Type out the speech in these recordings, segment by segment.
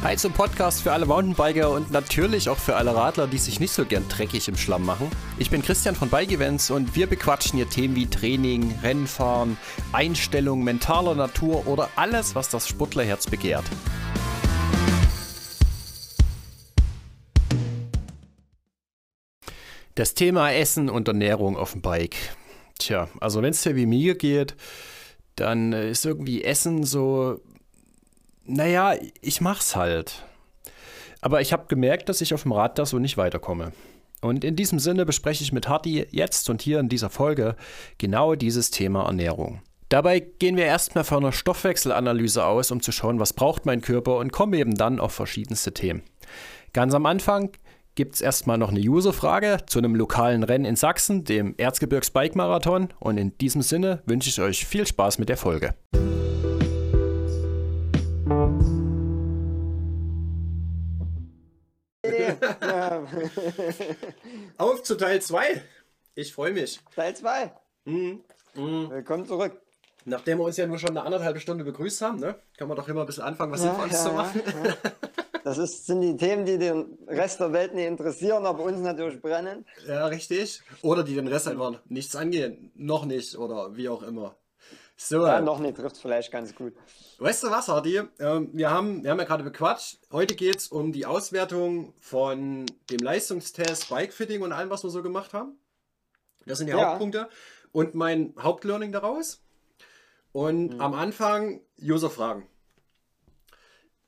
Hi zum Podcast für alle Mountainbiker und natürlich auch für alle Radler, die sich nicht so gern dreckig im Schlamm machen. Ich bin Christian von Bike Events und wir bequatschen hier Themen wie Training, Rennfahren, Einstellung, mentaler Natur oder alles, was das Sportlerherz begehrt. Das Thema Essen und Ernährung auf dem Bike. Tja, also wenn es dir wie mir geht, dann ist irgendwie Essen so naja, ich mach's halt. Aber ich habe gemerkt, dass ich auf dem Rad da so nicht weiterkomme. Und in diesem Sinne bespreche ich mit Hardy jetzt und hier in dieser Folge genau dieses Thema Ernährung. Dabei gehen wir erstmal von einer Stoffwechselanalyse aus, um zu schauen, was braucht mein Körper und kommen eben dann auf verschiedenste Themen. Ganz am Anfang gibt es erstmal noch eine User-Frage zu einem lokalen Rennen in Sachsen, dem Erzgebirgs Bike Marathon. Und in diesem Sinne wünsche ich euch viel Spaß mit der Folge. Auf zu Teil 2. Ich freue mich. Teil 2. Mhm. Mhm. Willkommen zurück. Nachdem wir uns ja nur schon eine anderthalbe Stunde begrüßt haben, ne, kann man doch immer ein bisschen anfangen, was ja, Sinnvolles ja, zu machen. Das ist, sind die Themen, die den Rest der Welt nicht interessieren, aber uns natürlich brennen. Ja, richtig. Oder die den Rest einfach nichts angehen. Noch nicht oder wie auch immer. So. Ja, noch nicht, trifft vielleicht ganz gut. Weißt du was, Hardy? Ähm, wir, haben, wir haben ja gerade bequatscht. Heute geht es um die Auswertung von dem Leistungstest Bikefitting und allem, was wir so gemacht haben. Das sind die ja. Hauptpunkte. Und mein Hauptlearning daraus. Und mhm. am Anfang User-Fragen.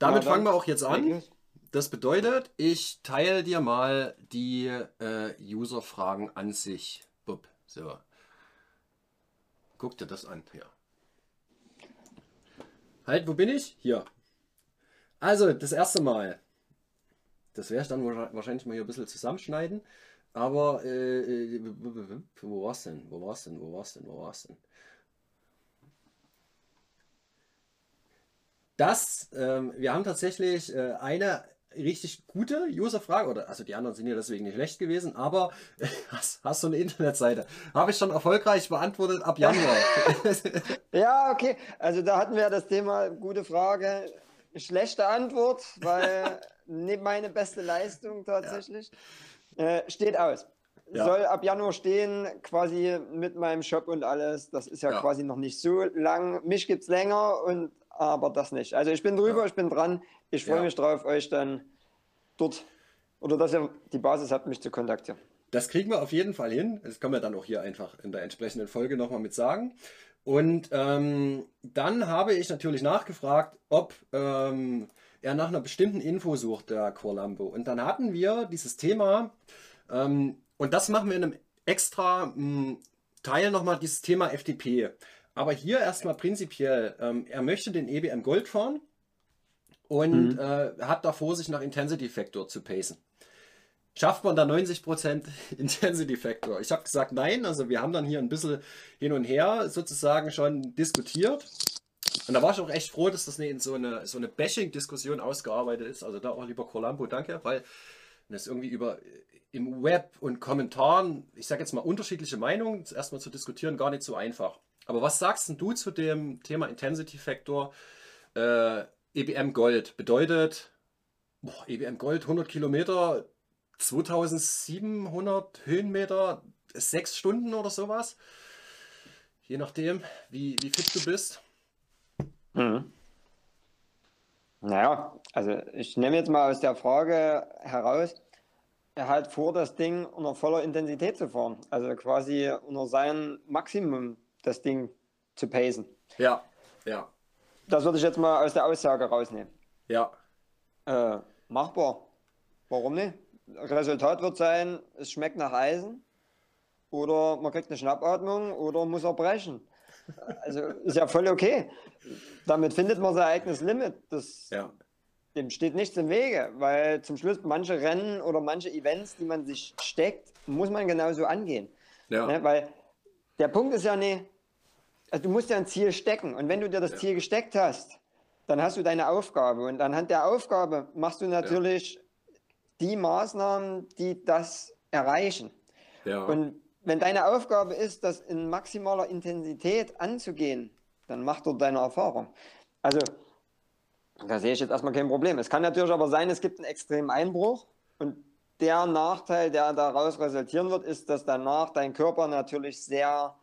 Damit ja, fangen wir auch jetzt an. Das bedeutet, ich teile dir mal die äh, User-Fragen an sich. Bup. So. Guck dir das an. Ja. Halt, wo bin ich? Hier. Also, das erste Mal. Das werde ich dann wahrscheinlich mal hier ein bisschen zusammenschneiden. Aber, äh, äh wo war's denn? Wo war's denn? Wo war's denn? Wo war's denn? Das, ähm, wir haben tatsächlich äh, eine richtig gute User-Frage, oder also die anderen sind ja deswegen nicht schlecht gewesen, aber hast, hast du eine Internetseite? Habe ich schon erfolgreich beantwortet ab Januar. ja, okay. Also da hatten wir das Thema, gute Frage, schlechte Antwort, weil nicht meine beste Leistung tatsächlich. Ja. Äh, steht aus. Ja. Soll ab Januar stehen, quasi mit meinem Shop und alles. Das ist ja, ja. quasi noch nicht so lang. Mich gibt es länger und aber das nicht. Also ich bin drüber, ich bin dran. Ich freue ja. mich drauf, euch dann dort oder dass ihr die Basis habt, mich zu kontaktieren. Das kriegen wir auf jeden Fall hin. Das können wir dann auch hier einfach in der entsprechenden Folge nochmal mit sagen. Und ähm, dann habe ich natürlich nachgefragt, ob ähm, er nach einer bestimmten Info sucht, der Corlambo. Und dann hatten wir dieses Thema, ähm, und das machen wir in einem extra mh, hm, Teil nochmal, dieses Thema FTP. Aber hier erstmal prinzipiell, ähm, er möchte den EBM Gold fahren und mhm. äh, hat davor, sich nach Intensity Factor zu pacen. Schafft man da 90% Intensity Factor? Ich habe gesagt, nein. Also wir haben dann hier ein bisschen hin und her sozusagen schon diskutiert. Und da war ich auch echt froh, dass das nicht in so eine, so eine Bashing-Diskussion ausgearbeitet ist. Also da auch lieber Columbo, danke, weil das irgendwie über im Web und Kommentaren, ich sage jetzt mal unterschiedliche Meinungen, erstmal zu diskutieren, gar nicht so einfach. Aber was sagst du zu dem Thema Intensity Factor? Äh, EBM Gold bedeutet, boah, EBM Gold 100 Kilometer, 2700 Höhenmeter, 6 Stunden oder sowas. Je nachdem, wie, wie fit du bist. Mhm. Naja, also ich nehme jetzt mal aus der Frage heraus, er hat vor, das Ding unter voller Intensität zu fahren. Also quasi unter seinem Maximum das Ding zu pacen. Ja, ja. Das würde ich jetzt mal aus der Aussage rausnehmen. Ja. Äh, machbar. Warum nicht? Resultat wird sein, es schmeckt nach Eisen oder man kriegt eine Schnappatmung oder muss er brechen. Also ist ja voll okay. Damit findet man sein eigenes Limit. Das, ja. Dem steht nichts im Wege, weil zum Schluss manche Rennen oder manche Events, die man sich steckt, muss man genauso angehen. Ja. Ne? Weil der Punkt ist ja nicht, also du musst ja ein Ziel stecken. Und wenn du dir das ja. Ziel gesteckt hast, dann hast du deine Aufgabe. Und anhand der Aufgabe machst du natürlich ja. die Maßnahmen, die das erreichen. Ja. Und wenn deine Aufgabe ist, das in maximaler Intensität anzugehen, dann mach dort deine Erfahrung. Also Da sehe ich jetzt erstmal kein Problem. Es kann natürlich aber sein, es gibt einen extremen Einbruch und der Nachteil, der daraus resultieren wird, ist, dass danach dein Körper natürlich sehr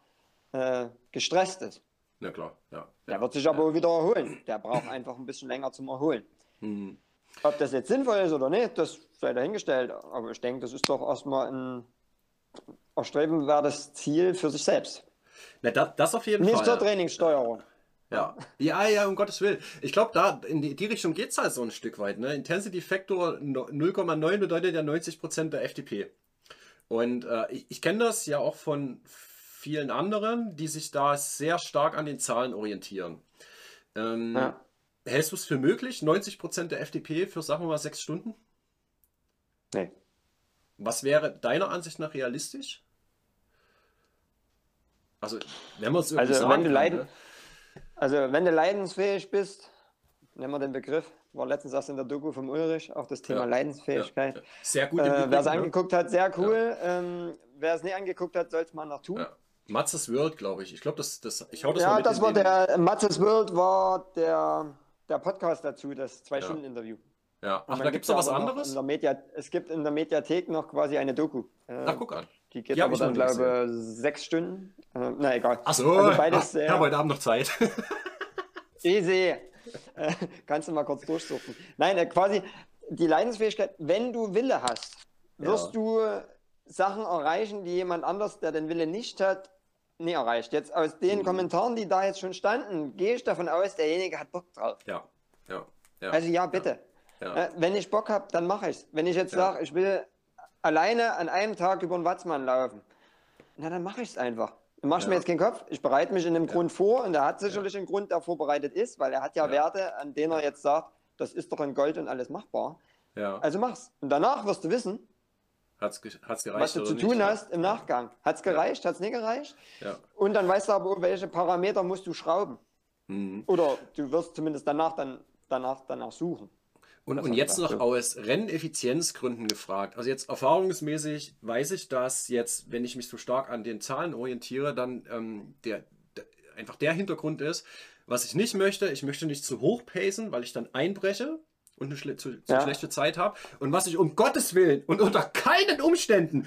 äh, gestresst ist. Na klar, ja. Der ja, wird sich aber wieder erholen. Der braucht einfach ein bisschen länger zum Erholen. Mhm. Ob das jetzt sinnvoll ist oder nicht, das sei dahingestellt. Aber ich denke, das ist doch erstmal ein erstrebenswertes Ziel für sich selbst. Na, das, das auf jeden Nicht Fall. zur Trainingssteuerung. Ja, ja, ja, um Gottes Willen. Ich glaube, da in die, die Richtung geht es halt so ein Stück weit. Ne? Intensity Factor 0,9 bedeutet ja 90% der FTP. Und äh, ich, ich kenne das ja auch von vielen anderen, die sich da sehr stark an den Zahlen orientieren. Ähm, Ja. Hältst du es für möglich, 90% der FTP für, sagen wir mal, sechs Stunden? Nee. Was wäre deiner Ansicht nach realistisch? Also, wenn man es irgendwie Also, sagen wenn du kann, leiden- ne? Also, wenn du leidensfähig bist, nehmen wir den Begriff, war letztens erst in der Doku vom Ulrich, auch das Thema Ja, Leidensfähigkeit. Ja, ja. Sehr gut Äh, wer es ne? angeguckt hat, sehr cool. Ähm, wer es nicht angeguckt hat, soll es mal noch tun. Matzes World, glaube ich. Ich glaube, das, das, ich hau das mal Ja, das war der Matzes World war der, der Podcast dazu, das Zwei-Stunden-Interview. Ja. Ach, da gibt es noch was noch anderes? In der Media, es gibt in der Mediathek noch quasi eine Doku. Äh, Ach, guck an. Die geht hab aber ich dann, glaube sechs Stunden. Äh, na egal. Ach so, Also beides ich sehr habe heute Abend noch Zeit. easy. Äh, kannst du mal kurz durchsuchen. Nein, äh, quasi die Leidensfähigkeit, wenn du Wille hast, wirst Ja. du Sachen erreichen, die jemand anders, der den Wille nicht hat, nie erreicht. Jetzt aus den Mhm. Kommentaren, die da jetzt schon standen, gehe ich davon aus, derjenige hat Bock drauf. ja, ja, ja. Also ja, bitte. ja. Äh, Wenn ich Bock habe, dann mache ich's. Wenn ich jetzt Ja. sage, ich will alleine an einem Tag über den Watzmann laufen, na dann mache ich es einfach. Dann mache ich Ja. mir jetzt keinen Kopf. Ich bereite mich in einem Grund vor und er hat sicherlich einen Grund, der vorbereitet ist, weil er hat ja, Ja. Werte, an denen er jetzt sagt, das ist doch in Gold und alles machbar. ja. Also mach's. Und danach wirst du wissen, Hat's, ge hat's gereicht was du zu nicht? tun Ja. hast im Nachgang. Hat's gereicht, hat's nicht gereicht? Ja. Und dann weißt du aber, welche Parameter musst du schrauben. Mhm. Oder du wirst zumindest danach dann danach, danach suchen. Und, und jetzt noch aus Renneffizienzgründen gefragt. Also jetzt erfahrungsmäßig weiß ich, dass jetzt, wenn ich mich so stark an den Zahlen orientiere, dann ähm, der, der, einfach der Hintergrund ist, was ich nicht möchte, ich möchte nicht zu hoch pacen, weil ich dann einbreche und eine schle zu, zu Ja. schlechte Zeit habe. Und was ich um Gottes Willen und unter keinen Umständen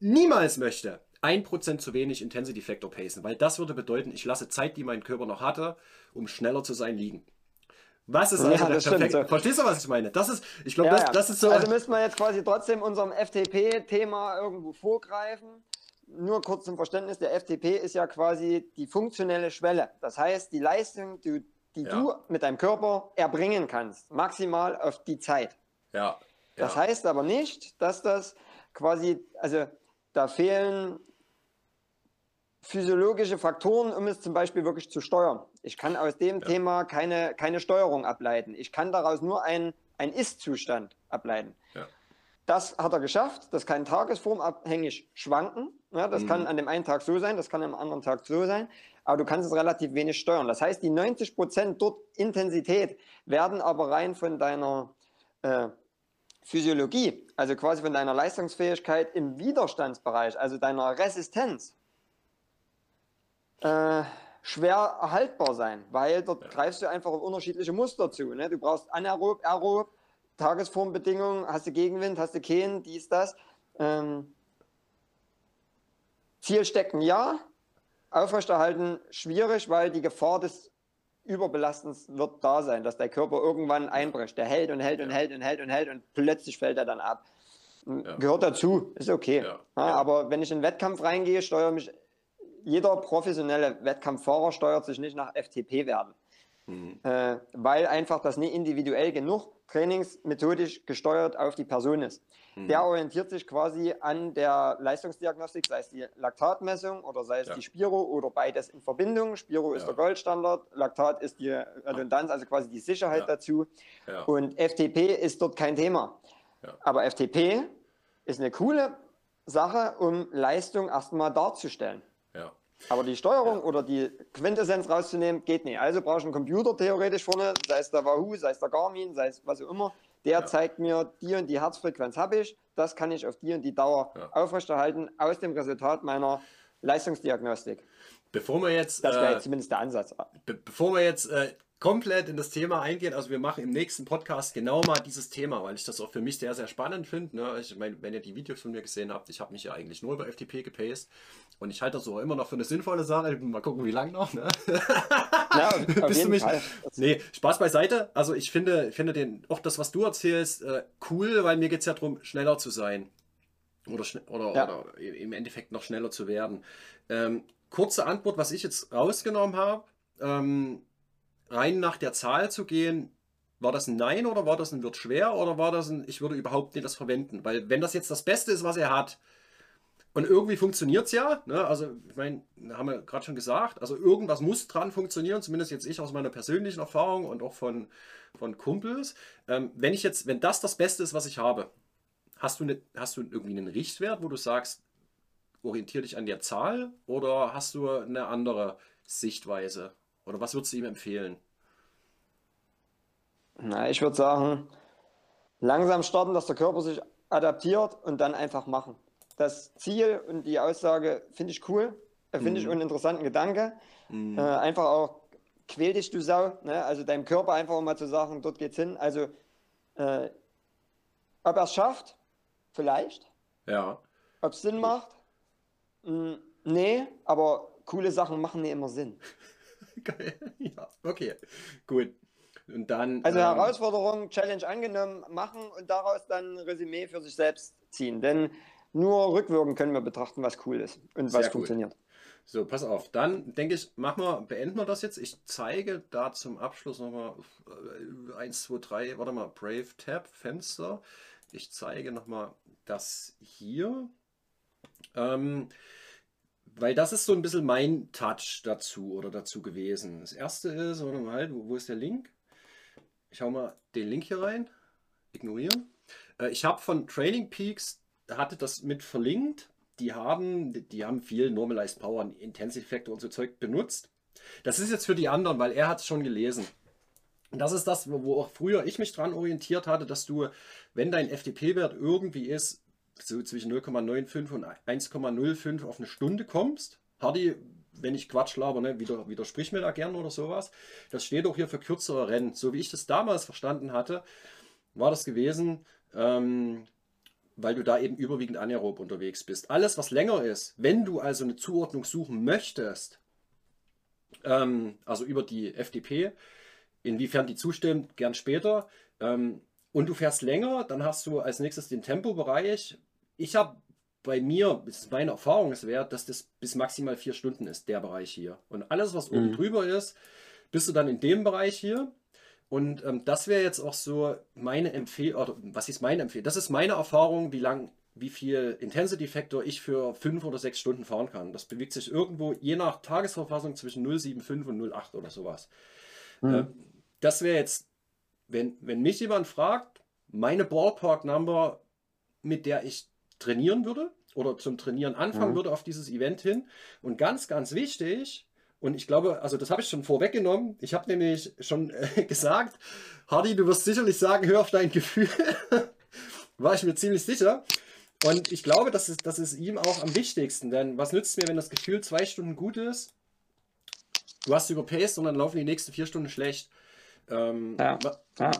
niemals möchte, 1% zu wenig Intensity Factor pacen, weil das würde bedeuten, ich lasse Zeit, die mein Körper noch hatte, um schneller zu sein, liegen. Was ist Ja, also der das stimmt perfekte? so. Verstehst du, was ich meine? Das ist, ich glaube, Ja, das, ja. das ist so. Also müssen wir jetzt quasi trotzdem unserem FTP-Thema irgendwo vorgreifen. Nur kurz zum Verständnis, der FTP ist ja quasi die funktionelle Schwelle. Das heißt, die Leistung, die, die Ja. du mit deinem Körper erbringen kannst, maximal auf die Zeit. ja, Das ja, heißt aber nicht, dass das quasi, also da fehlen physiologische Faktoren, um es zum Beispiel wirklich zu steuern. Ich kann aus dem Ja. Thema keine, keine Steuerung ableiten. Ich kann daraus nur ein, ein Ist-Zustand ableiten. ja, Das hat er geschafft. Das kann tagesformabhängig schwanken. Ja, das Mhm. kann an dem einen Tag so sein, das kann am anderen Tag so sein. Aber du kannst es relativ wenig steuern. Das heißt, die 90% dort Intensität werden aber rein von deiner äh, Physiologie, also quasi von deiner Leistungsfähigkeit im Widerstandsbereich, also deiner Resistenz, äh, schwer erhaltbar sein, weil dort Ja. greifst du einfach auf unterschiedliche Muster zu. Ne? Du brauchst anaerob, aerob, Tagesformbedingungen, hast du Gegenwind, hast du keinen, dies, das. Ähm, Ziel stecken ja, aufrechterhalten schwierig, weil die Gefahr des Überbelastens wird da sein, dass der Körper irgendwann einbricht. Der hält und hält und Ja. hält und hält und hält und plötzlich fällt er dann ab. Ja. Gehört dazu, ist okay. Ja. Aber wenn ich in den Wettkampf reingehe, steuere mich, jeder professionelle Wettkampffahrer steuert sich nicht nach FTP-Werten, Mhm. äh, weil einfach das nicht individuell genug trainingsmethodisch gesteuert auf die Person ist. Mhm. Der orientiert sich quasi an der Leistungsdiagnostik, sei es die Laktatmessung oder sei es Ja. die Spiro oder beides in Verbindung. Spiro ist Ja. der Goldstandard, Laktat ist die Redundanz, also quasi die Sicherheit Ja. dazu. Und FTP ist dort kein Thema. Aber FTP ist eine coole Sache, um Leistung erstmal darzustellen. Aber die Steuerung oder die Quintessenz rauszunehmen, geht nicht. Also brauche ich einen Computer theoretisch vorne, sei es der Wahoo, sei es der Garmin, sei es was auch immer. Der Ja. zeigt mir, die und die Herzfrequenz habe ich, das kann ich auf die und die Dauer Ja. aufrechterhalten aus dem Resultat meiner Leistungsdiagnostik. Bevor wir jetzt, Das wäre äh, zumindest der Ansatz. be bevor wir jetzt äh, komplett in das Thema eingehen. Also wir machen im nächsten Podcast genau mal dieses Thema, weil ich das auch für mich sehr, sehr spannend finde. Ne? Ich meine, wenn ihr die Videos von mir gesehen habt, ich habe mich ja eigentlich nur über FTP gepaced und ich halte das auch immer noch für eine sinnvolle Sache. Mal gucken, wie lange noch. Ne? Ja, auf Bist jeden mich? Fall. Nee, Spaß beiseite. Also ich finde, finde den, auch das, was du erzählst, äh, cool, weil mir geht es ja darum, schneller zu sein. Oder, oder, ja. oder im Endeffekt noch schneller zu werden. Ähm, kurze Antwort, was ich jetzt rausgenommen habe. Ähm, rein nach der Zahl zu gehen, war das ein Nein oder war das ein wird schwer oder war das ein ich würde überhaupt nicht das verwenden? Weil wenn das jetzt das Beste ist, was er hat, und irgendwie funktioniert es ja, ne? also ich meine, haben wir gerade schon gesagt, also irgendwas muss dran funktionieren, zumindest jetzt ich aus meiner persönlichen Erfahrung und auch von, von Kumpels. Ähm, wenn ich jetzt, wenn das das Beste ist, was ich habe, hast du, ne, hast du irgendwie einen Richtwert, wo du sagst, orientier dich an der Zahl oder hast du eine andere Sichtweise? Oder was würdest du ihm empfehlen? Na, ich würde sagen, langsam starten, dass der Körper sich adaptiert und dann einfach machen. Das Ziel und die Aussage finde ich cool, äh, finde mhm. ich einen interessanten Gedanke. Mhm. Äh, einfach auch, quäl dich du Sau, ne? also deinem Körper einfach mal zu sagen, dort geht's hin. Also, äh, ob er es schafft, vielleicht. Ja. Ob es Sinn macht, mh, hm, nee, aber coole Sachen machen nicht immer Sinn. Geil. Ja, okay, gut. Und dann. Also ähm, Herausforderung, Challenge angenommen, machen und daraus dann ein Resümee für sich selbst ziehen. Denn nur rückwirkend können wir betrachten, was cool ist und was funktioniert. So, pass auf. Dann denke ich, machen wir, beenden wir das jetzt. Ich zeige da zum Abschluss nochmal 1, 2, 3, warte mal, Brave Tab, Fenster. Ich zeige nochmal das hier. Ähm, weil das ist so ein bisschen mein Touch dazu oder dazu gewesen. Das erste ist, warte mal, wo, ist der Link? Ich hau mal den Link hier rein. Ignorieren. Äh, ich habe von Training Peaks, hatte das mit verlinkt. Die haben, die haben viel Normalized Power, Intensity Factor und so Zeug benutzt. Das ist jetzt für die anderen, weil er hat es schon gelesen. Das ist das, wo auch früher ich mich dran orientiert hatte, dass du, wenn dein FDP-Wert irgendwie ist, so zwischen 0,95 und 1,05 auf eine Stunde kommst. Hardy, wenn ich Quatsch laber, ne, wieder, widersprich mir da gern oder sowas. Das steht auch hier für kürzere Rennen. So wie ich das damals verstanden hatte, war das gewesen, ähm, weil du da eben überwiegend anaerob unterwegs bist. Alles, was länger ist, wenn du also eine Zuordnung suchen möchtest, ähm, also über die FDP, inwiefern die zustimmt, gern später, ähm, und du fährst länger, dann hast du als nächstes den Tempobereich. Ich habe bei mir, das ist meine Erfahrungswert, dass das bis maximal vier Stunden ist, der Bereich hier. Und alles, was oben mhm. drüber ist, bist du dann in dem Bereich hier. Und ähm, das wäre jetzt auch so meine Empfehlung, oder was ist meine Empfehlung? Das ist meine Erfahrung, wie lang, wie viel Intensity Factor ich für fünf oder sechs Stunden fahren kann. Das bewegt sich irgendwo je nach Tagesverfassung zwischen 0,75 und 0,8 oder sowas. Mhm. Äh, das wäre jetzt wenn, wenn mich jemand fragt, meine Ballpark-Number, mit der ich trainieren würde oder zum Trainieren anfangen mhm. würde auf dieses Event hin. Und ganz, ganz wichtig, und ich glaube, also das habe ich schon vorweggenommen. Ich habe nämlich schon äh, gesagt, Hardy, du wirst sicherlich sagen, hör auf dein Gefühl. War ich mir ziemlich sicher. Und ich glaube, das ist, das ist ihm auch am wichtigsten. Denn was nützt mir, wenn das Gefühl zwei Stunden gut ist? Du hast überpaced und dann laufen die nächsten vier Stunden schlecht. Ähm, ja. ja.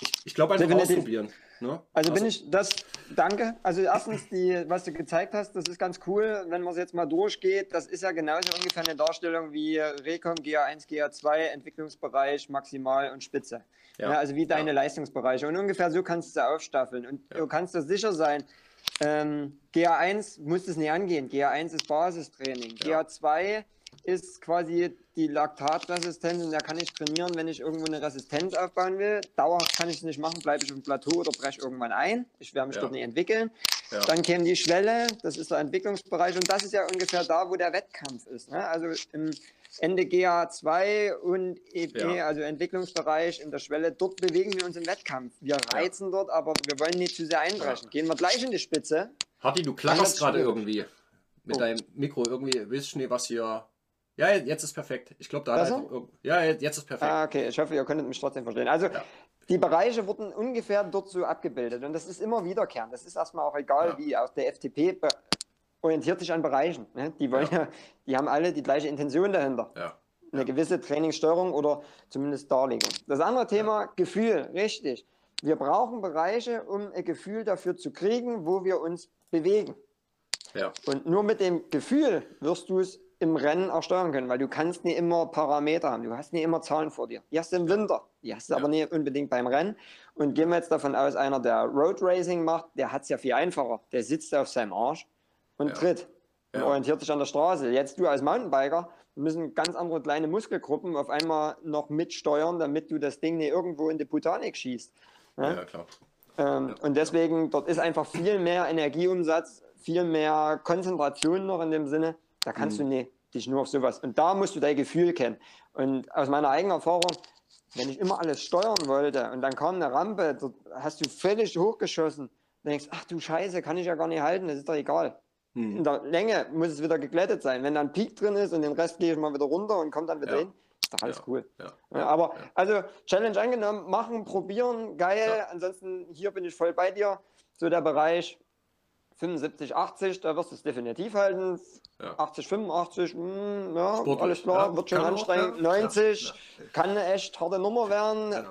Ich, ich glaube einfach ausprobieren. Ne? Also, also, bin ich das, danke. Also erstens, die, was du gezeigt hast, das ist ganz cool, wenn man es jetzt mal durchgeht. Das ist ja genauso ungefähr eine Darstellung wie Recom, GA1, GA2, Entwicklungsbereich, Maximal und Spitze. Ja. Ja, also wie deine ja. Leistungsbereiche. Und ungefähr so kannst du aufstaffeln. Und du kannst dir sicher sein, ähm, GA1 muss es nicht angehen. GA1 ist Basistraining. GA2 ist quasi die Laktatresistenz und da kann ich trainieren, wenn ich irgendwo eine Resistenz aufbauen will. Dauerhaft kann ich es nicht machen, bleibe ich auf dem Plateau oder breche irgendwann ein. Ich werde mich ja. dort nicht entwickeln. Ja. Dann käme die Schwelle, das ist der Entwicklungsbereich und das ist ja ungefähr da, wo der Wettkampf ist. Ne? Also im Ende GA2 und EP, ja. also Entwicklungsbereich in der Schwelle, dort bewegen wir uns im Wettkampf. Wir reizen dort, aber wir wollen nicht zu sehr einbrechen. Gehen wir gleich in die Spitze. Hatti, du klackerst gerade irgendwie mit oh. deinem Mikro. Irgendwie, willst du nicht, was hier ja, jetzt ist perfekt. Ich glaube, da einfach, Ja, jetzt ist perfekt. Ah, okay. Ich hoffe, ihr könntet mich trotzdem verstehen. Also, ja. die Bereiche wurden ungefähr dort so abgebildet. Und das ist immer wiederkehrend. Das ist erstmal auch egal, ja. wie. Auch der FTP orientiert sich an Bereichen. Ne? Die wollen ja. ja. die haben alle die gleiche Intention dahinter. Ja. eine gewisse Trainingssteuerung oder zumindest Darlegung. Das andere Thema, Gefühl, richtig. Wir brauchen Bereiche, um ein Gefühl dafür zu kriegen, wo wir uns bewegen. Ja. Und nur mit dem Gefühl wirst du es im Rennen auch steuern können, weil du kannst nicht immer Parameter haben, du hast nicht immer Zahlen vor dir. Die hast du im Winter, die hast du aber nicht unbedingt beim Rennen. Und gehen wir jetzt davon aus, einer, der Road Racing macht, der hat es ja viel einfacher. Der sitzt auf seinem Arsch und Ja. tritt und Ja. orientiert sich an der Straße. Jetzt du als Mountainbiker müssen ganz andere kleine Muskelgruppen auf einmal noch mitsteuern, damit du das Ding nicht irgendwo in die Botanik schießt. Ja, Ja? klar. Ähm, Und deswegen, dort ist einfach viel mehr Energieumsatz, viel mehr Konzentration noch in dem Sinne. Da kannst du nicht dich nur auf sowas. Und da musst du dein Gefühl kennen. Und aus meiner eigenen Erfahrung, wenn ich immer alles steuern wollte und dann kam eine Rampe, hast du völlig hochgeschossen. Du denkst, ach du Scheiße, kann ich ja gar nicht halten, das ist doch egal. Hm. In der Länge muss es wieder geglättet sein. Wenn da ein Peak drin ist und den Rest gehe ich mal wieder runter und komme dann wieder Ja. hin, ist doch alles Ja. cool. Ja. Aber also Challenge angenommen, machen, probieren, geil. Ansonsten hier bin ich voll bei dir. So der Bereich 75, 80, da wirst du es definitiv halten. Ja. 80, 85, mh, ja, Sportlich, alles klar, ja. wird schon anstrengend. ja. 90 Ja, kann eine echt harte Nummer werden. Genau.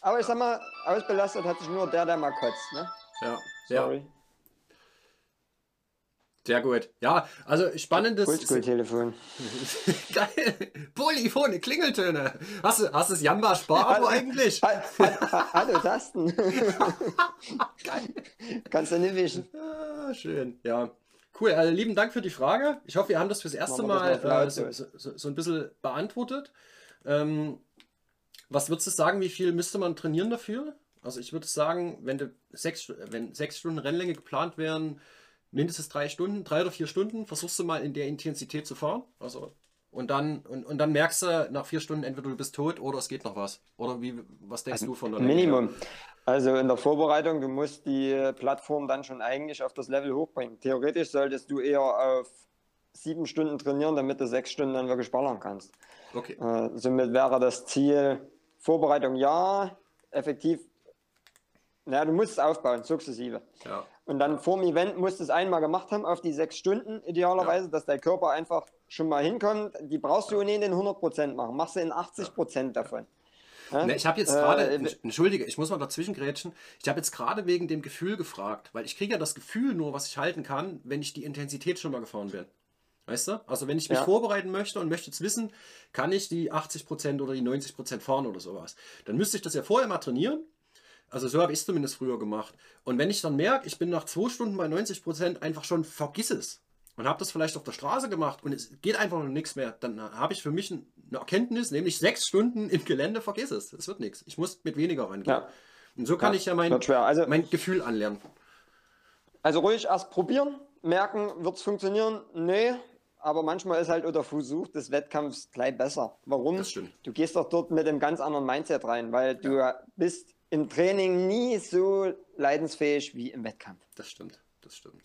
Aber ich sag mal, ausbelastet hat sich nur der, der mal kotzt. Ne? Ja. ja, Sorry. Sehr gut. Ja, also spannendes. Oldschool-Telefon. Geil. Polyphone, Klingeltöne. Hast du, hast du das Jamba Spar-Abo eigentlich? Ha- ha- ha- Hallo Tasten. Geil. Kannst du nicht wischen. Ah, schön, ja. Cool, also lieben Dank für die Frage. Ich hoffe, wir haben das fürs erste Mal äh, so, so. so, ein bisschen beantwortet. Ähm, was würdest du sagen, wie viel müsste man trainieren dafür? Also ich würde sagen, wenn, sechs, wenn sechs Stunden Rennlänge geplant wären, mindestens drei Stunden, drei oder vier Stunden, versuchst du mal in der Intensität zu fahren. Also und dann, und, und dann merkst du nach vier Stunden entweder du bist tot oder es geht noch was. Oder wie, was denkst du von der? Minimum. Also in der Vorbereitung, du musst die Plattform dann schon eigentlich auf das Level hochbringen. Theoretisch solltest du eher auf sieben Stunden trainieren, damit du sechs Stunden dann wirklich ballern kannst. Okay. Äh, somit wäre das Ziel Vorbereitung ja, effektiv. Naja, du musst es aufbauen, sukzessive. Ja. Und dann vor dem Event musst du es einmal gemacht haben, auf die sechs Stunden idealerweise, dass dein Körper einfach schon mal hinkommt. Die brauchst du ohnehin in 100% machen. Machst du in 80% davon. Ja? Ne, ich habe jetzt gerade, äh, entschuldige, ich muss mal dazwischen grätschen. Ich habe jetzt gerade wegen dem Gefühl gefragt, weil ich kriege ja das Gefühl nur, was ich halten kann, wenn ich die Intensität schon mal gefahren bin. Weißt du? Also wenn ich mich Ja. vorbereiten möchte und möchte jetzt wissen, kann ich die 80% oder die 90% fahren oder sowas, dann müsste ich das ja vorher mal trainieren. Also so habe ich es zumindest früher gemacht. Und wenn ich dann merke, ich bin nach zwei Stunden bei 90% einfach schon, vergiss es. Und habe das vielleicht auf der Straße gemacht und es geht einfach noch nichts mehr, dann habe ich für mich ein- eine Erkenntnis, nämlich sechs Stunden im Gelände, vergiss es. Es wird nichts. Ich muss mit weniger rangehen. Ja. Und so kann Ja, ich ja mein. Also- mein Gefühl anlernen. Also ruhig erst probieren, merken, wird es funktionieren? Nee. Aber manchmal ist halt der Versuch des Wettkampfs gleich besser. Warum? Das stimmt. Du gehst doch dort mit einem ganz anderen Mindset rein, weil du bist im Training nie so leidensfähig wie im Wettkampf. Das stimmt. Das stimmt.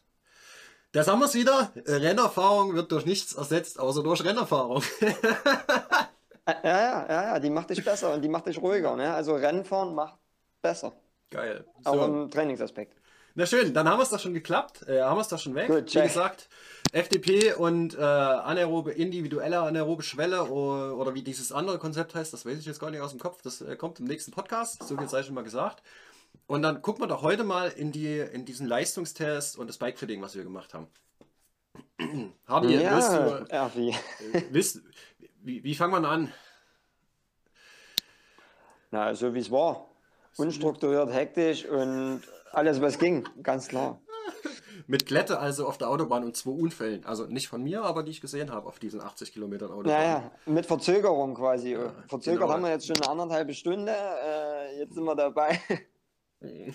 Das haben wir es wieder. Rennerfahrung wird durch nichts ersetzt, außer durch Rennerfahrung. Ja, ja, ja, ja, die macht dich besser und die macht dich ruhiger. Ne? Also Rennfahren macht besser. Geil. Auch So. im Trainingsaspekt. Na schön, dann haben wir es doch schon geklappt. Äh, haben wir es doch schon weg. Gut, Wie gesagt, FDP und äh, anaerobe, individuelle anaerobe Schwelle oder, oder wie dieses andere Konzept heißt, das weiß ich jetzt gar nicht aus dem Kopf. Das äh, kommt im nächsten Podcast. So viel sei schon mal gesagt. Und dann gucken wir doch heute mal in, die, in diesen Leistungstest und das Bikefitting, was wir gemacht haben. Hardy, willst Ja, Erfi. äh, willst, wie, wie fangen wir an? Na, so wie es war. Unstrukturiert, hektisch und alles, was ging, ganz klar. Mit Glätte also auf der Autobahn und zwei Unfällen. Also nicht von mir, aber die ich gesehen habe auf diesen 80 Kilometern Autobahn. Naja, mit Verzögerung quasi. Verzögert genau. haben wir jetzt schon eine anderthalbe Stunde. Äh, jetzt sind wir dabei.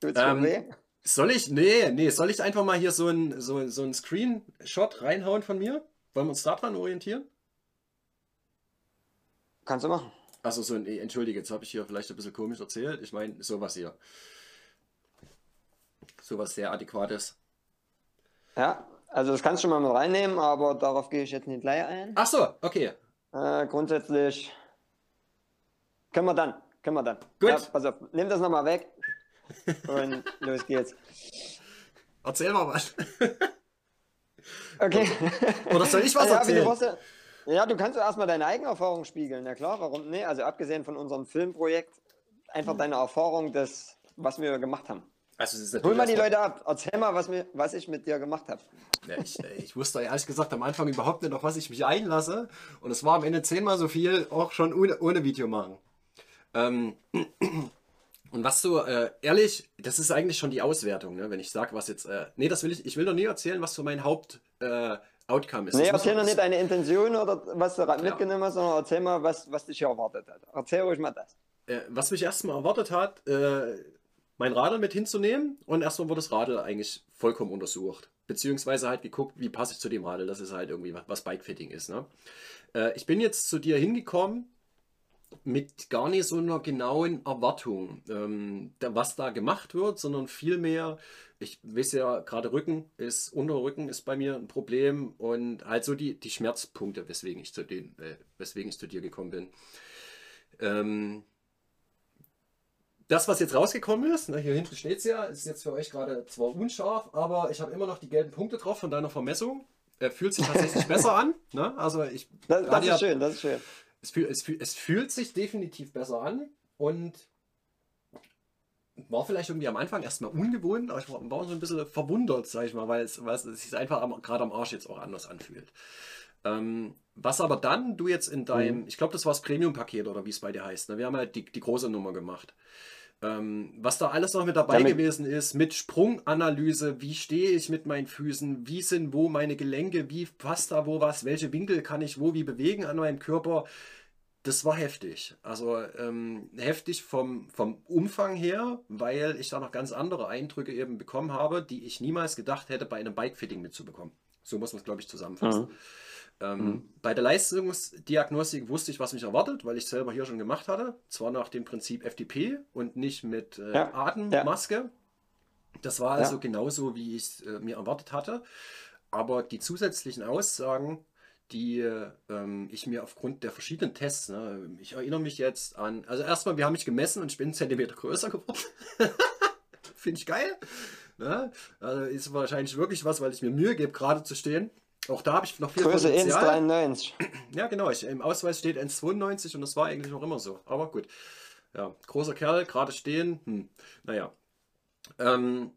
Tut's Ähm, weh? Soll ich? Nee, nee, soll ich einfach mal hier so ein, so, so ein Screenshot reinhauen von mir? Wollen wir uns daran orientieren? Kannst du machen. Also so ein, entschuldige, jetzt habe ich hier vielleicht ein bisschen komisch erzählt. Ich meine, sowas hier. Sowas sehr adäquates. Ja, also das kannst du schon mal mit reinnehmen, aber darauf gehe ich jetzt nicht gleich ein. Ach so, okay. Äh, grundsätzlich können wir dann. Können wir dann. Gut. Ja, pass auf, nimm das nochmal weg. Und los geht's. Erzähl mal was. Okay. Oder soll ich was ja, wie du erzählen? ja, Ja, du kannst erstmal deine eigene Erfahrung spiegeln. Ja klar, warum? Nee, also abgesehen von unserem Filmprojekt, einfach mhm. deine Erfahrung, des, was wir gemacht haben. Also Hol mal die Leute ab. Erzähl mal, was, mir, was ich mit dir gemacht habe. Ja, ich, äh, ich, wusste ehrlich gesagt am Anfang überhaupt nicht, auf was ich mich einlasse. Und es war am Ende zehnmal so viel, auch schon ohne, ohne Video machen. Ähm, und was so, äh, ehrlich, das ist eigentlich schon die Auswertung, ne? wenn ich sage, was jetzt. Äh, nee, das will ich, ich will doch nie erzählen, was so mein Haupt. Äh, Outcome ist. Nee, erzähl doch nicht deine Intention oder was du ja. mitgenommen hast, sondern erzähl mal, was, was dich hier erwartet hat. Erzähl ruhig mal das. Äh, was mich erstmal erwartet hat, äh, mein Radl mit hinzunehmen und erstmal wurde das Radl eigentlich vollkommen untersucht. Beziehungsweise halt geguckt, wie passe ich zu dem Radl, dass es halt irgendwie was Bikefitting ist. Ne? Äh, ich bin jetzt zu dir hingekommen mit gar nicht so einer genauen Erwartung, ähm, was da gemacht wird, sondern vielmehr, ich weiß ja, gerade Rücken ist, Unterrücken ist bei mir ein Problem und halt so die, die Schmerzpunkte, weswegen ich zu, den, äh, weswegen ich zu dir gekommen bin. Ähm, das, was jetzt rausgekommen ist, ne, hier hinten steht es ja, ist jetzt für euch gerade zwar unscharf, aber ich habe immer noch die gelben Punkte drauf von deiner Vermessung. Er fühlt sich tatsächlich besser an. Ne? Also ich, das, das ist ja, schön, das ist schön. Es, fühl, es, fühl, es fühlt sich definitiv besser an und war vielleicht irgendwie am Anfang erstmal ungewohnt, aber ich war, war so ein bisschen verwundert, sag ich mal, weil es, weil es sich einfach gerade am Arsch jetzt auch anders anfühlt. Ähm, was aber dann du jetzt in deinem, mhm. ich glaube, das war das Premium-Paket oder wie es bei dir heißt, ne? wir haben halt die, die große Nummer gemacht. Ähm, was da alles noch mit dabei Damit gewesen ist, mit Sprunganalyse, wie stehe ich mit meinen Füßen, wie sind wo meine Gelenke, wie passt da wo was, welche Winkel kann ich wo wie bewegen an meinem Körper. Das war heftig. Also ähm, heftig vom, vom Umfang her, weil ich da noch ganz andere Eindrücke eben bekommen habe, die ich niemals gedacht hätte, bei einem Bikefitting mitzubekommen. So muss man es, glaube ich, zusammenfassen. Mhm. Ähm, mhm. Bei der Leistungsdiagnostik wusste ich, was mich erwartet, weil ich selber hier schon gemacht hatte. Zwar nach dem Prinzip FDP und nicht mit äh, ja. Atemmaske. Ja. Das war also ja. genauso, wie ich es äh, mir erwartet hatte. Aber die zusätzlichen Aussagen, die ähm, ich mir aufgrund der verschiedenen Tests, ne, ich erinnere mich jetzt an, also erstmal, wir haben mich gemessen und ich bin einen Zentimeter größer geworden. Finde ich geil. Ne? Also ist wahrscheinlich wirklich was, weil ich mir Mühe gebe, gerade zu stehen. Auch da habe ich noch viel Größe Potenzial. 1,93. Ja, genau. Ich, Im Ausweis steht 1,92 und das war eigentlich noch immer so. Aber gut. Ja, großer Kerl, gerade stehen. Hm. Naja. Ähm,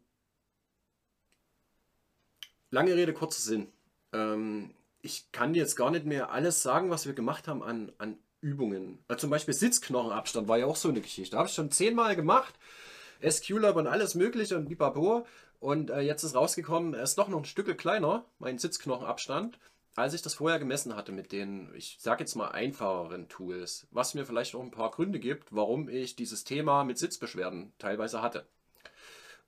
lange Rede, kurzer Sinn. Ähm, ich kann jetzt gar nicht mehr alles sagen, was wir gemacht haben an, an Übungen. Also zum Beispiel Sitzknochenabstand war ja auch so eine Geschichte. Habe ich schon zehnmal gemacht. SQ-Lab und alles Mögliche und Bibabo. Und äh, jetzt ist rausgekommen, er ist doch noch ein Stück kleiner, mein Sitzknochenabstand, als ich das vorher gemessen hatte mit den, ich sage jetzt mal, einfacheren Tools. Was mir vielleicht auch ein paar Gründe gibt, warum ich dieses Thema mit Sitzbeschwerden teilweise hatte.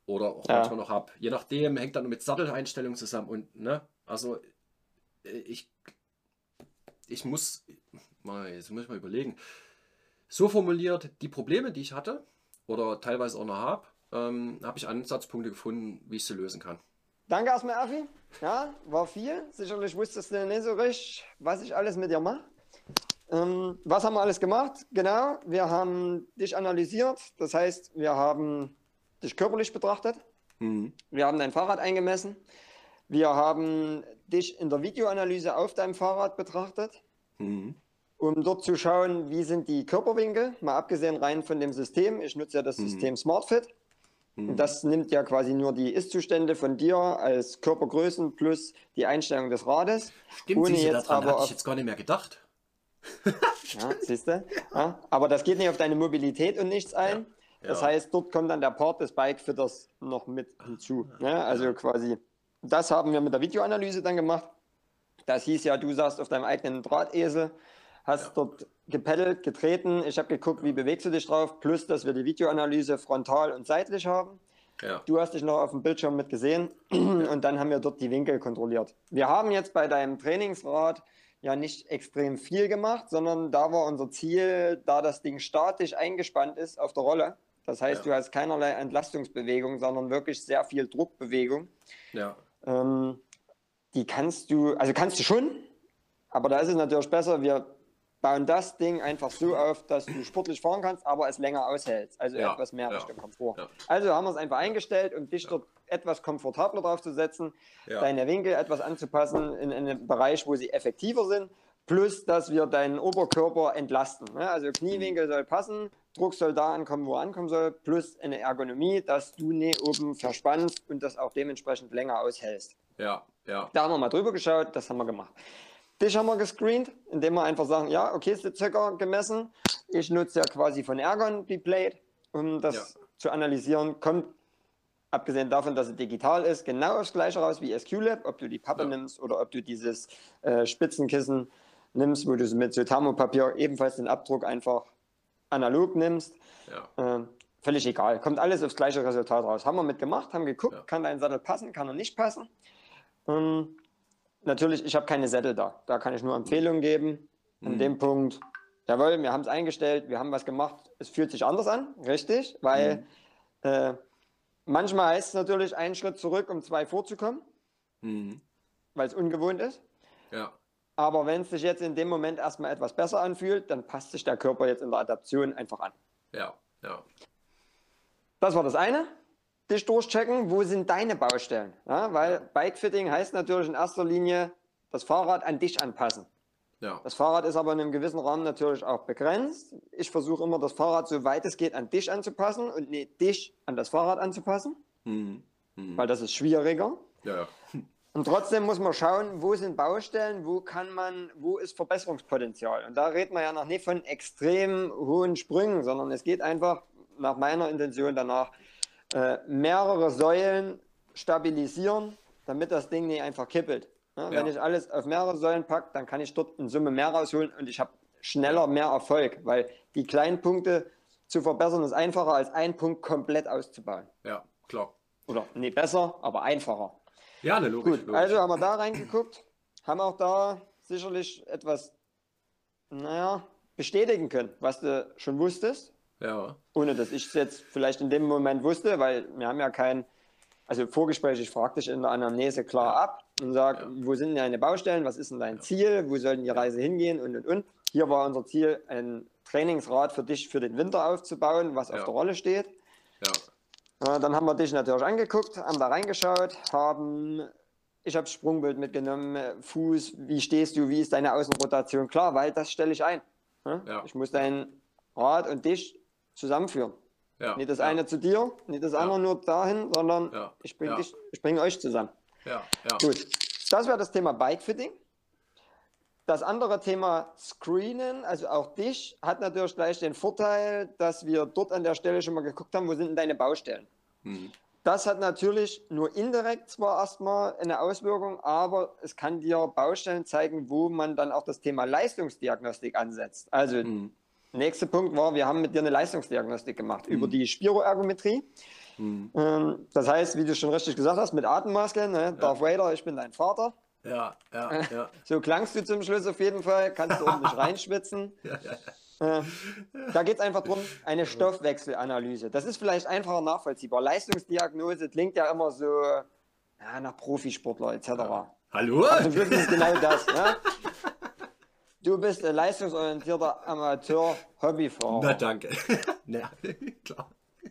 Oder auch ja. manchmal noch habe. Je nachdem, hängt dann mit Satteleinstellungen zusammen. Und, ne, also äh, ich, ich muss, mal, jetzt muss ich mal überlegen. So formuliert, die Probleme, die ich hatte, oder teilweise auch noch habe, ähm, habe ich Ansatzpunkte gefunden, wie ich sie lösen kann. Danke erstmal, Afi. Ja, war viel. Sicherlich wusstest du nicht so richtig, was ich alles mit dir mache. Ähm, was haben wir alles gemacht? Genau, wir haben dich analysiert. Das heißt, wir haben dich körperlich betrachtet. Mhm. Wir haben dein Fahrrad eingemessen. Wir haben dich in der Videoanalyse auf deinem Fahrrad betrachtet. Mhm um dort zu schauen, wie sind die Körperwinkel, mal abgesehen rein von dem System. Ich nutze ja das mhm. System SmartFit. Mhm. Das nimmt ja quasi nur die Ist-Zustände von dir als Körpergrößen plus die Einstellung des Rades. Stimmt, ohne jetzt daran, aber hatte ich jetzt gar nicht mehr gedacht. ja, siehst du? Ja, aber das geht nicht auf deine Mobilität und nichts ein. Ja, das heißt, dort kommt dann der Part des Bikefitters noch mit hinzu. Ne? Also quasi, das haben wir mit der Videoanalyse dann gemacht. Das hieß ja, du saßt auf deinem eigenen Drahtesel, hast ja. dort gepeddelt, getreten. Ich habe geguckt, wie bewegst du dich drauf, plus dass wir die Videoanalyse frontal und seitlich haben. Ja. Du hast dich noch auf dem Bildschirm mit gesehen und dann haben wir dort die Winkel kontrolliert. Wir haben jetzt bei deinem Trainingsrad ja nicht extrem viel gemacht, sondern da war unser Ziel, da das Ding statisch eingespannt ist auf der Rolle. Das heißt, ja. du hast keinerlei Entlastungsbewegung, sondern wirklich sehr viel Druckbewegung. Ja. Ähm, die kannst du, also kannst du schon, aber da ist es natürlich besser, wir bauen das Ding einfach so auf, dass du sportlich fahren kannst, aber es länger aushältst. Also ja, etwas mehr ja, Richtung Komfort. Ja. Also haben wir es einfach eingestellt, um dich dort etwas komfortabler drauf zu setzen, deine Winkel etwas anzupassen in, in einem Bereich, wo sie effektiver sind. plus dass wir deinen Oberkörper entlasten. Ne? Also Kniewinkel soll passen, Druck soll da ankommen, wo er ankommen soll, plus eine Ergonomie, dass du nie oben verspannst und das auch dementsprechend länger aushältst. Ja, ja. Da haben wir mal drüber geschaut, das haben wir gemacht. Dich haben wir gescreent, indem wir einfach sagen, ja, okay, ist der Zöcker gemessen. Ich nutze ja quasi von Ergon die Plate, um das Ja. zu analysieren. Kommt, abgesehen davon, dass es digital ist, genau aufs gleiche raus wie SQLab, ob du die Pappe Ja. nimmst oder ob du dieses äh, Spitzenkissen nimmst, wo du mit so Thermopapier ebenfalls den Abdruck einfach analog nimmst. Ja. Äh, völlig egal. Kommt alles aufs gleiche Resultat raus. Haben wir mitgemacht, haben geguckt, Ja. kann dein Sattel passen, kann er nicht passen. Ähm, natürlich, ich habe keine Sättel da. Da kann ich nur Empfehlungen geben. An Mhm. dem Punkt, jawohl, wir haben es eingestellt, wir haben was gemacht. Es fühlt sich anders an, richtig, weil äh, manchmal heißt es natürlich einen Schritt zurück, um zwei vorzukommen, Mhm. weil es ungewohnt ist. Ja. Aber wenn es sich jetzt in dem Moment erstmal etwas besser anfühlt, dann passt sich der Körper jetzt in der Adaption einfach an. Ja. Ja. Das war das eine. Dich durchchecken, wo sind deine Baustellen? Ja, weil Bikefitting heißt natürlich in erster Linie das Fahrrad an dich anpassen. Ja. Das Fahrrad ist aber in einem gewissen Rahmen natürlich auch begrenzt. Ich versuche immer, das Fahrrad so weit es geht an dich anzupassen und nicht dich an das Fahrrad anzupassen, Mhm. Mhm. weil das ist schwieriger. Ja, ja. Und trotzdem muss man schauen, wo sind Baustellen, wo kann man, wo ist Verbesserungspotenzial. Und da redet man ja noch nicht von extrem hohen Sprüngen, sondern es geht einfach nach meiner Intention danach, äh, mehrere Säulen stabilisieren, damit das Ding nicht einfach kippelt. Ja, Wenn ich alles auf mehrere Säulen packe, dann kann ich dort in Summe mehr rausholen und ich habe schneller mehr Erfolg, weil die kleinen Punkte zu verbessern ist einfacher als einen Punkt komplett auszubauen. Ja, klar. Oder nee, besser, aber einfacher. Ja, ne, logisch. Gut, logisch. also haben wir da reingeguckt, haben auch da sicherlich etwas, naja, bestätigen können, was du schon wusstest, ja. ohne dass ich es jetzt vielleicht in dem Moment wusste, weil wir haben ja kein, also Vorgespräch, ich frage dich in der Anamnese klar ab und sage, Ja. wo sind deine Baustellen, was ist denn dein Ziel, wo soll die Reise hingehen und und und. Hier war unser Ziel, ein Trainingsrad für dich für den Winter aufzubauen, was Ja. auf der Rolle steht. Ja. Ja, dann haben wir dich natürlich angeguckt, haben da reingeschaut, haben, ich habe Sprungbild mitgenommen, Fuß, wie stehst du, wie ist deine Außenrotation? Klar, weil das stelle ich ein. Ja? Ja. Ich muss dein Rad und dich zusammenführen. Ja. Nicht das ja. eine zu dir, nicht das andere nur dahin, sondern ich bringe bringe euch zusammen. Gut, das wäre das Thema Bikefitting. Das andere Thema Screenen, also auch dich, hat natürlich gleich den Vorteil, dass wir dort an der Stelle schon mal geguckt haben, wo sind denn deine Baustellen. Mhm. Das hat natürlich nur indirekt zwar erstmal eine Auswirkung, aber es kann dir Baustellen zeigen, wo man dann auch das Thema Leistungsdiagnostik ansetzt. Also Mhm. Nächster Punkt war, wir haben mit dir eine Leistungsdiagnostik gemacht über die Spiroergometrie. Mhm. Ähm, Das heißt, wie du schon richtig gesagt hast, mit Atemmaske, ne? Darth Vader, ich bin dein Vater. Ja, ja, ja. So klangst du zum Schluss auf jeden Fall, kannst du ordentlich reinschwitzen. ja, ja. Äh, da geht es einfach darum, eine Stoffwechselanalyse. Das ist vielleicht einfacher nachvollziehbar. Leistungsdiagnose klingt ja immer so ja, nach Profisportler etc. Hallo? Zum Schluss ist es genau das. Ja? Du bist ein leistungsorientierter Amateur, Na, Hobbyfahrer. danke. Na, klar.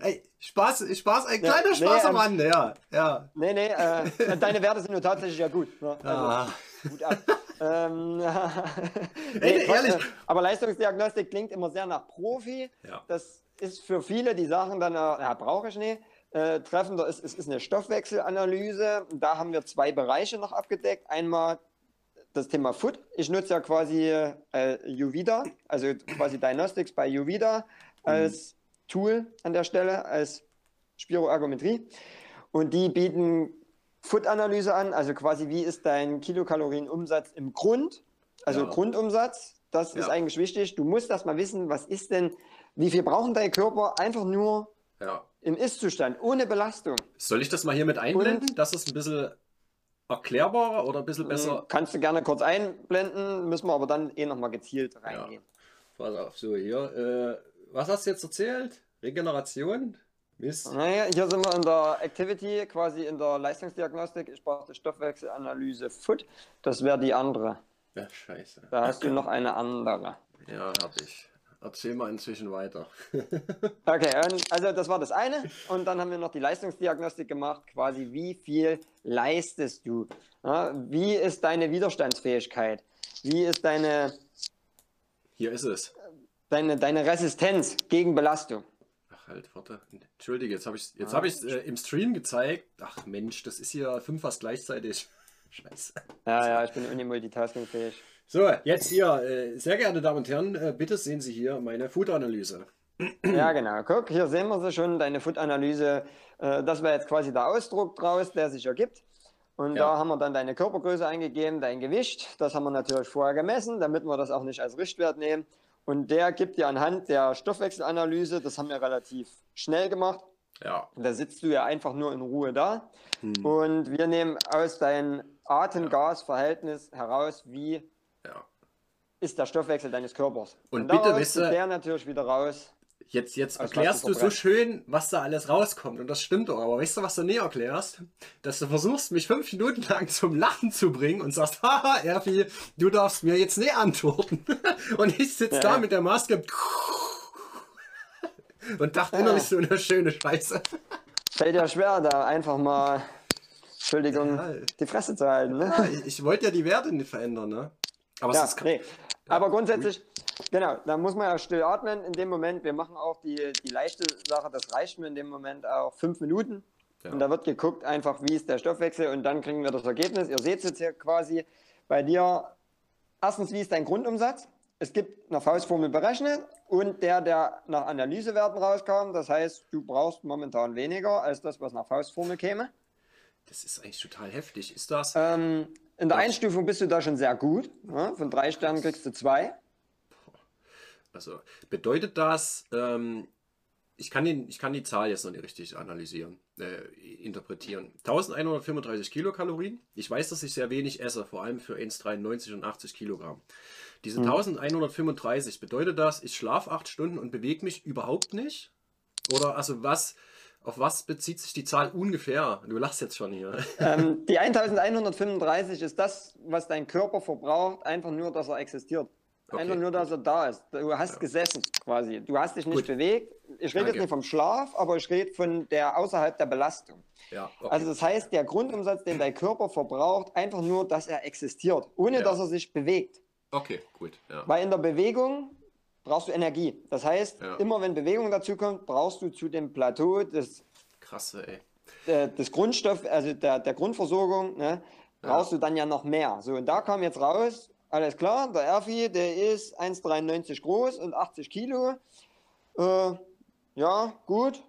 Ey, Spaß, Spaß, ein Ja, kleiner nee, Spaß am ähm, Rande, ja, ja. Nee, nee, äh, deine Werte sind nur tatsächlich ja gut. Ne? Also, Ah. gut ab. ähm, Ey, Quatsch, ehrlich. Aber Leistungsdiagnostik klingt immer sehr nach Profi. Ja. Das ist für viele, die sagen dann, äh, ja, brauche ich nicht. Äh, treffender ist, es ist eine Stoffwechselanalyse. Da haben wir zwei Bereiche noch abgedeckt. Einmal das Thema Food. Ich nutze ja quasi äh, Uvida, also quasi Diagnostics bei Uvida als Tool an der Stelle, als Spiroergometrie. Und die bieten Food-Analyse an, also quasi wie ist dein Kilokalorienumsatz im Grund, also Ja. Grundumsatz. Das ist Ja. eigentlich wichtig. Du musst erst mal wissen, was ist denn, wie viel brauchen dein Körper einfach nur ja. im Ist-Zustand, ohne Belastung. Soll ich das mal hier mit einblenden? Das ist ein bisschen erklärbarer oder ein bisschen besser? Kannst du gerne kurz einblenden, müssen wir aber dann eh nochmal gezielt reingehen. Pass auf, so hier. Äh, was hast du jetzt erzählt? Regeneration? Mist. Naja, hier sind wir in der Activity, quasi in der Leistungsdiagnostik. Ich brauche die Stoffwechselanalyse Food. Das wäre die andere. Ja, scheiße. Da hast du noch eine andere. Ja, hab ich. Erzähl mal inzwischen weiter. okay, also das war das eine. Und dann haben wir noch die Leistungsdiagnostik gemacht, quasi wie viel leistest du? Ja, wie ist deine Widerstandsfähigkeit? Wie ist deine... Hier ist es. Deine, deine Resistenz gegen Belastung. Ach halt, warte. Entschuldige, jetzt habe ich es hab äh, im Stream gezeigt. Ach Mensch, das ist hier fünf fast gleichzeitig. Scheiße. Ja, ja, ich bin unimultitaskingfähig. So, jetzt hier, äh, sehr geehrte Damen und Herren, äh, bitte sehen Sie hier meine Food-Analyse. Ja, genau. Guck, hier sehen wir sie schon, deine Food-Analyse. Äh, das wäre jetzt quasi der Ausdruck draus, der sich ergibt. Und ja. da haben wir dann deine Körpergröße eingegeben, dein Gewicht. Das haben wir natürlich vorher gemessen, damit wir das auch nicht als Richtwert nehmen. Und der gibt dir anhand der Stoffwechselanalyse, das haben wir relativ schnell gemacht. Ja. Da sitzt du ja einfach nur in Ruhe da. Hm. Und wir nehmen aus deinem Atem-Gas-Verhältnis heraus, wie ja. ist der Stoffwechsel deines Körpers. Und, und bitte wisse, der natürlich wieder raus. Jetzt, jetzt erklärst du so schön, was da alles rauskommt. Und das stimmt doch. Aber weißt du, was du nie erklärst? Dass du versuchst, mich fünf Minuten lang zum Lachen zu bringen und sagst, haha, Erfi, du darfst mir jetzt nie antworten. Und ich sitze ja. da mit der Maske und dachte ja. innerlich so eine schöne Scheiße. Fällt ja schwer, da einfach mal, Entschuldigung, ja. die Fresse zu halten. Ne? Ja, ich, ich wollte ja die Werte nicht verändern, ne? Aber, ja, nee. Aber grundsätzlich, genau, da muss man ja still atmen in dem Moment. Wir machen auch die, die leichte Sache, das reicht mir in dem Moment auch fünf Minuten. Ja. Und da wird geguckt, einfach wie ist der Stoffwechsel und dann kriegen wir das Ergebnis. Ihr seht es jetzt hier quasi bei dir. Erstens, wie ist dein Grundumsatz? Es gibt eine Faustformel berechnet und der, der nach Analysewerten rauskam. Das heißt, du brauchst momentan weniger als das, was nach Faustformel käme. Das ist eigentlich total heftig. Ist das? Ähm, in der Einstufung bist du da schon sehr gut. Ja? Von drei Sternen kriegst du zwei. Also bedeutet das, ähm, ich, kann den, ich kann die Zahl jetzt noch nicht richtig analysieren, äh, interpretieren. 1135 Kilokalorien. Ich weiß, dass ich sehr wenig esse, vor allem für 1,93 und 80 Kilogramm. Diese hm. 1135, bedeutet das, ich schlafe acht Stunden und bewege mich überhaupt nicht? Oder also was, auf was bezieht sich die Zahl ungefähr? Du lachst jetzt schon hier. Ähm, die 1135 ist das, was dein Körper verbraucht, einfach nur, dass er existiert. Okay. Einfach nur, dass er da ist. Du hast ja. gesessen quasi. Du hast dich nicht Gut. bewegt. Ich rede jetzt nicht vom Schlaf, aber ich rede von der außerhalb der Belastung. Ja, okay. Also das heißt, der Grundumsatz, den dein Körper verbraucht, einfach nur, dass er existiert, ohne ja. dass er sich bewegt. Okay, gut. Ja. Weil in der Bewegung brauchst du Energie. Das heißt, ja. immer wenn Bewegung dazu kommt, brauchst du zu dem Plateau des, Krasse, ey. Des Grundstoff, also der, der Grundversorgung, ne, brauchst ja. du dann ja noch mehr. So, und da kam jetzt raus, alles klar, der Erfi, der ist 1,93 groß und 80 Kilo. Äh, ja, gut,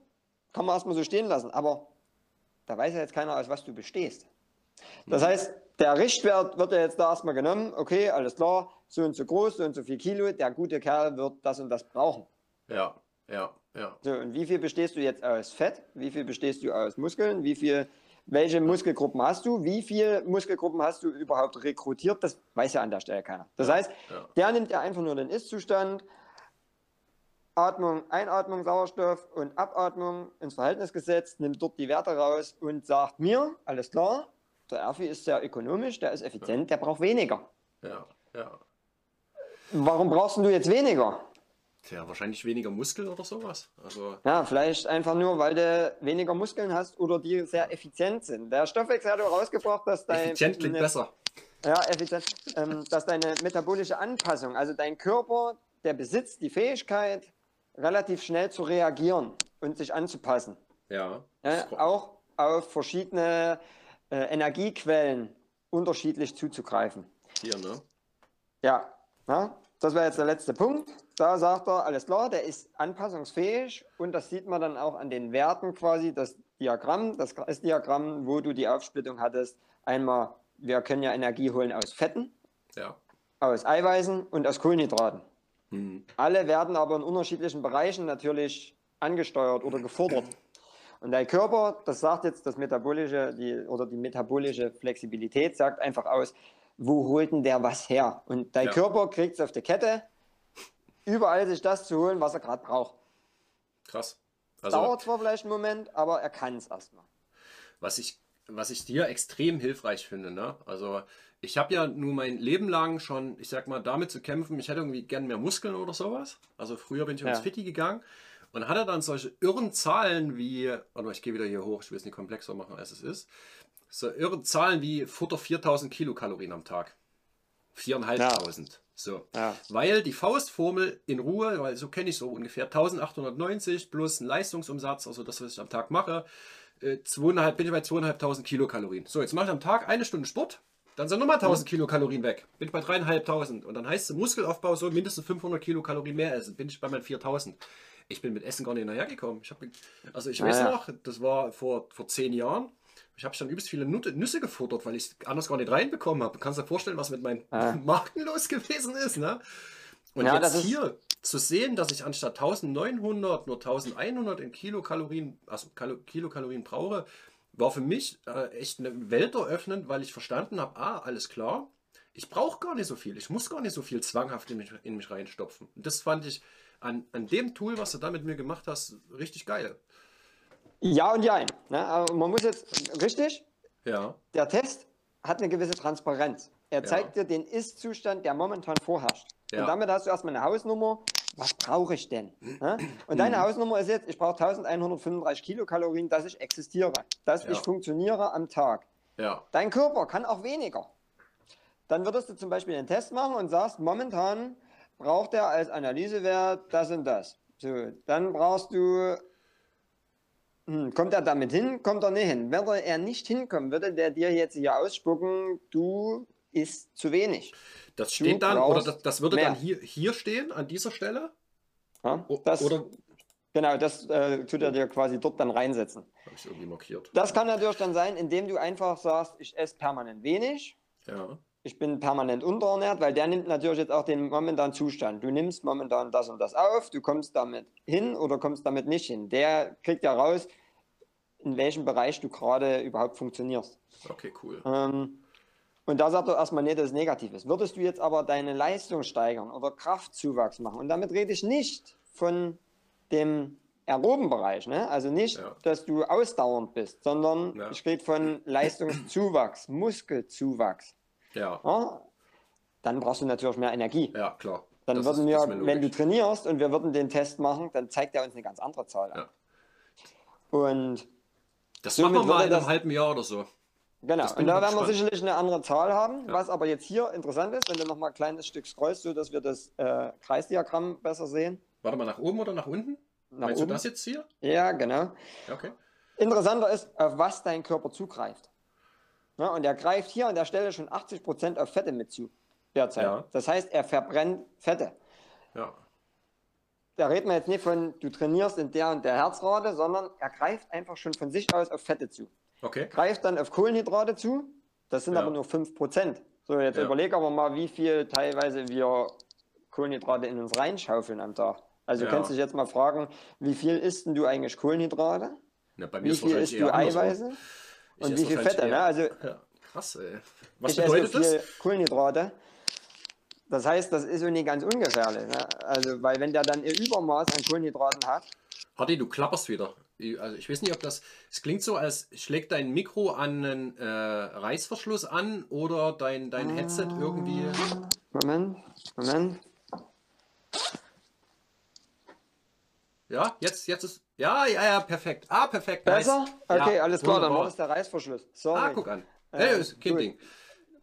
kann man erstmal so stehen lassen. Aber da weiß ja jetzt keiner, aus was du bestehst. Das heißt, der Richtwert wird ja jetzt da erstmal genommen. Okay, alles klar, so und so groß, so und so viel Kilo. Der gute Kerl wird das und das brauchen. Ja, ja, ja. So, und wie viel bestehst du jetzt aus Fett? Wie viel bestehst du aus Muskeln? Wie viel, welche Muskelgruppen hast du? Wie viele Muskelgruppen hast du überhaupt rekrutiert? Das weiß ja an der Stelle keiner. Das ja, heißt, ja. der nimmt ja einfach nur den Ist-Zustand, Atmung, Einatmung, Sauerstoff und Abatmung ins Verhältnis gesetzt, nimmt dort die Werte raus und sagt mir, alles klar, der Erfi ist sehr ökonomisch, der ist effizient, der braucht weniger. Ja, ja. Warum brauchst du jetzt weniger? Tja, wahrscheinlich weniger Muskeln oder sowas. Also ja, vielleicht einfach nur, weil du weniger Muskeln hast oder die sehr effizient sind. Der Stoffwechsel hat herausgebracht, dass dein. Effizient klingt besser. Ja, effizient. Ähm, dass deine metabolische Anpassung, also dein Körper, der besitzt die Fähigkeit, relativ schnell zu reagieren und sich anzupassen. Ja. ja auch auf verschiedene äh, Energiequellen unterschiedlich zuzugreifen. Hier, ne? Ja, ja das wäre jetzt der letzte Punkt. Da sagt er, alles klar, der ist anpassungsfähig und das sieht man dann auch an den Werten quasi, das Diagramm, das S-Diagramm, wo du die Aufsplittung hattest. Einmal, wir können ja Energie holen aus Fetten, ja. aus Eiweißen und aus Kohlenhydraten. Mhm. Alle werden aber in unterschiedlichen Bereichen natürlich angesteuert oder gefordert. Und dein Körper, das sagt jetzt das metabolische die, oder die metabolische Flexibilität, sagt einfach aus, wo holt denn der was her? Und dein ja. Körper kriegt es auf die Kette, überall sich das zu holen, was er gerade braucht. Krass. Also, Dauert zwar vielleicht einen Moment, aber er kann es erstmal. Was ich was ich dir extrem hilfreich finde, ne? Also ich habe ja nur mein Leben lang schon, ich sag mal, damit zu kämpfen, ich hätte irgendwie gern mehr Muskeln oder sowas. Also früher bin ich ins Ja. Fitti gegangen und hatte dann solche irren Zahlen wie, oder ich gehe wieder hier hoch, ich will es nicht komplexer machen, als es ist. So irre Zahlen wie Futter 4000 Kilokalorien am Tag. 4500. So. Ja. Weil die Faustformel in Ruhe, weil so kenne ich so ungefähr 1890 plus ein Leistungsumsatz, also das, was ich am Tag mache, äh, zweieinhalb, bin ich bei 2500 Kilokalorien. So, jetzt mache ich am Tag eine Stunde Sport, dann sind nochmal 1000 Kilokalorien weg. Bin ich bei 3500. Und dann heißt es Muskelaufbau so mindestens 500 Kilokalorien mehr essen. Bin ich bei meinen 4000. Ich bin mit Essen gar nicht hinterhergekommen. Ich hab, also ich weiß ja. noch, das war vor, vor zehn Jahren. Ich habe schon übelst viele Nüsse, gefuttert, weil ich es anders gar nicht reinbekommen habe. Du kannst dir vorstellen, was mit meinen Ja. Marken los gewesen ist. Ne? Und Ja, jetzt hier zu sehen, dass ich anstatt 1900 nur 1100 in Kilokalorien, also Kalo, Kilokalorien brauche, war für mich äh, echt eine Welt eröffnend, weil ich verstanden habe, ah, alles klar, ich brauche gar nicht so viel, ich muss gar nicht so viel zwanghaft in mich, in mich reinstopfen. Und das fand ich an, an dem Tool, was du da mit mir gemacht hast, richtig geil. Ja und ja. Ne? Aber man muss jetzt, richtig, Ja, der Test hat eine gewisse Transparenz. Er Ja. zeigt dir den Ist-Zustand, der momentan vorherrscht. Ja. Und damit hast du erstmal eine Hausnummer. Was brauche ich denn? Ne? Und Mhm. deine Hausnummer ist jetzt, ich brauche 1135 Kilokalorien, dass ich existiere, dass Ja. ich funktioniere am Tag. ja, Dein Körper kann auch weniger. Dann würdest du zum Beispiel einen Test machen und sagst, momentan braucht er als Analysewert das und das. So, dann brauchst du, kommt er damit hin, kommt er nicht hin. Würde er nicht hinkommen, würde der dir jetzt hier ausspucken, du isst zu wenig. das Du steht dann, oder das, das würde mehr. dann hier, hier stehen, an dieser Stelle. Ja? Das, oder genau, das äh, tut er dir quasi dort dann reinsetzen. habe ich irgendwie markiert. Das kann natürlich dann sein, indem du einfach sagst, ich esse permanent wenig, Ja, ich bin permanent unterernährt, weil der nimmt natürlich jetzt auch den momentanen Zustand. Du nimmst momentan das und das auf, du kommst damit hin oder kommst damit nicht hin. Der kriegt ja raus, in welchem Bereich du gerade überhaupt funktionierst. okay, cool. Ähm, und da sagt er erstmal es negativ ist. Würdest du jetzt aber deine Leistung steigern oder Kraftzuwachs machen, und damit rede ich nicht von dem aeroben Bereich, ne? also nicht, Ja. dass du ausdauernd bist, sondern Ja. ich rede von Leistungszuwachs, Muskelzuwachs. Ja, Ja, dann brauchst du natürlich mehr Energie. ja, klar. Dann Das würden ist- wir, wenn du trainierst und wir würden den Test machen, dann zeigt er uns eine ganz andere Zahl an. Ja. Und Das machen wir mal in einem halben Jahr oder so. genau, und da werden wir sicherlich eine andere Zahl haben. Ja. Was aber jetzt hier interessant ist, wenn du nochmal ein kleines Stück scrollst, so dass wir das äh, Kreisdiagramm besser sehen. Warte mal, nach oben oder nach unten? Nach Meinst oben. du das jetzt hier? Ja, genau. Okay. Interessanter ist, auf was dein Körper zugreift. Ja, und er greift hier an der Stelle schon 80% auf Fette mit zu. Derzeit. Ja. Das heißt, er verbrennt Fette. Ja, da reden wir jetzt nicht von, du trainierst in der und der Herzrate, sondern er greift einfach schon von sich aus auf Fette zu. okay. Greift dann auf Kohlenhydrate zu, das sind Ja. aber nur 5%. So, jetzt Ja. überleg aber mal, wie viel teilweise wir Kohlenhydrate in uns reinschaufeln am Tag. Also Ja. du kannst dich jetzt mal fragen, wie viel isst denn du eigentlich Kohlenhydrate? Na, bei mir Wie ist viel isst du eher andersrum. Und wie viel wahrscheinlich Fette? Ne? Also Ja, krass, ey. Was bedeutet so das? Kohlenhydrate. Das heißt, das ist so nicht ganz ungefährlich. Ne? Also, weil wenn der dann ihr Übermaß an Kohlenhydraten hat, Hardy, du klapperst wieder. Ich- Also ich weiß nicht, ob das. Es klingt so, als schlägt dein Mikro an einen äh, Reißverschluss an oder dein, dein Headset irgendwie. Moment, Moment. Ja, jetzt, jetzt ist. Ja, ja, ja, perfekt. Ah, perfekt. nice. Besser? Okay, Ja, alles klar, dann war das der Reißverschluss. Sorry. Ah, guck an. Äh, Hey, ist kein gut. Ding.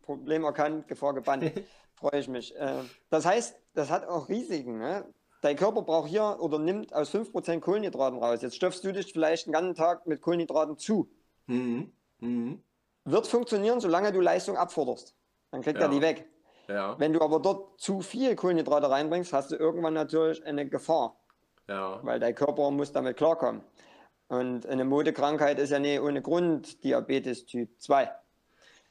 Problem erkannt, Gefahr gebannt. Freue ich mich. Äh, das heißt, das hat auch Risiken. Ne? Dein Körper braucht hier oder nimmt aus 5% Kohlenhydraten raus. Jetzt stopfst du dich vielleicht den ganzen Tag mit Kohlenhydraten zu. Mhm. Mhm. Wird funktionieren, solange du Leistung abforderst. Dann kriegt Ja. er die weg. Ja, Wenn du aber dort zu viel Kohlenhydrate reinbringst, hast du irgendwann natürlich eine Gefahr, ja. weil dein Körper muss damit klarkommen. Und eine Modekrankheit ist ja nicht ohne Grund Diabetes Typ 2.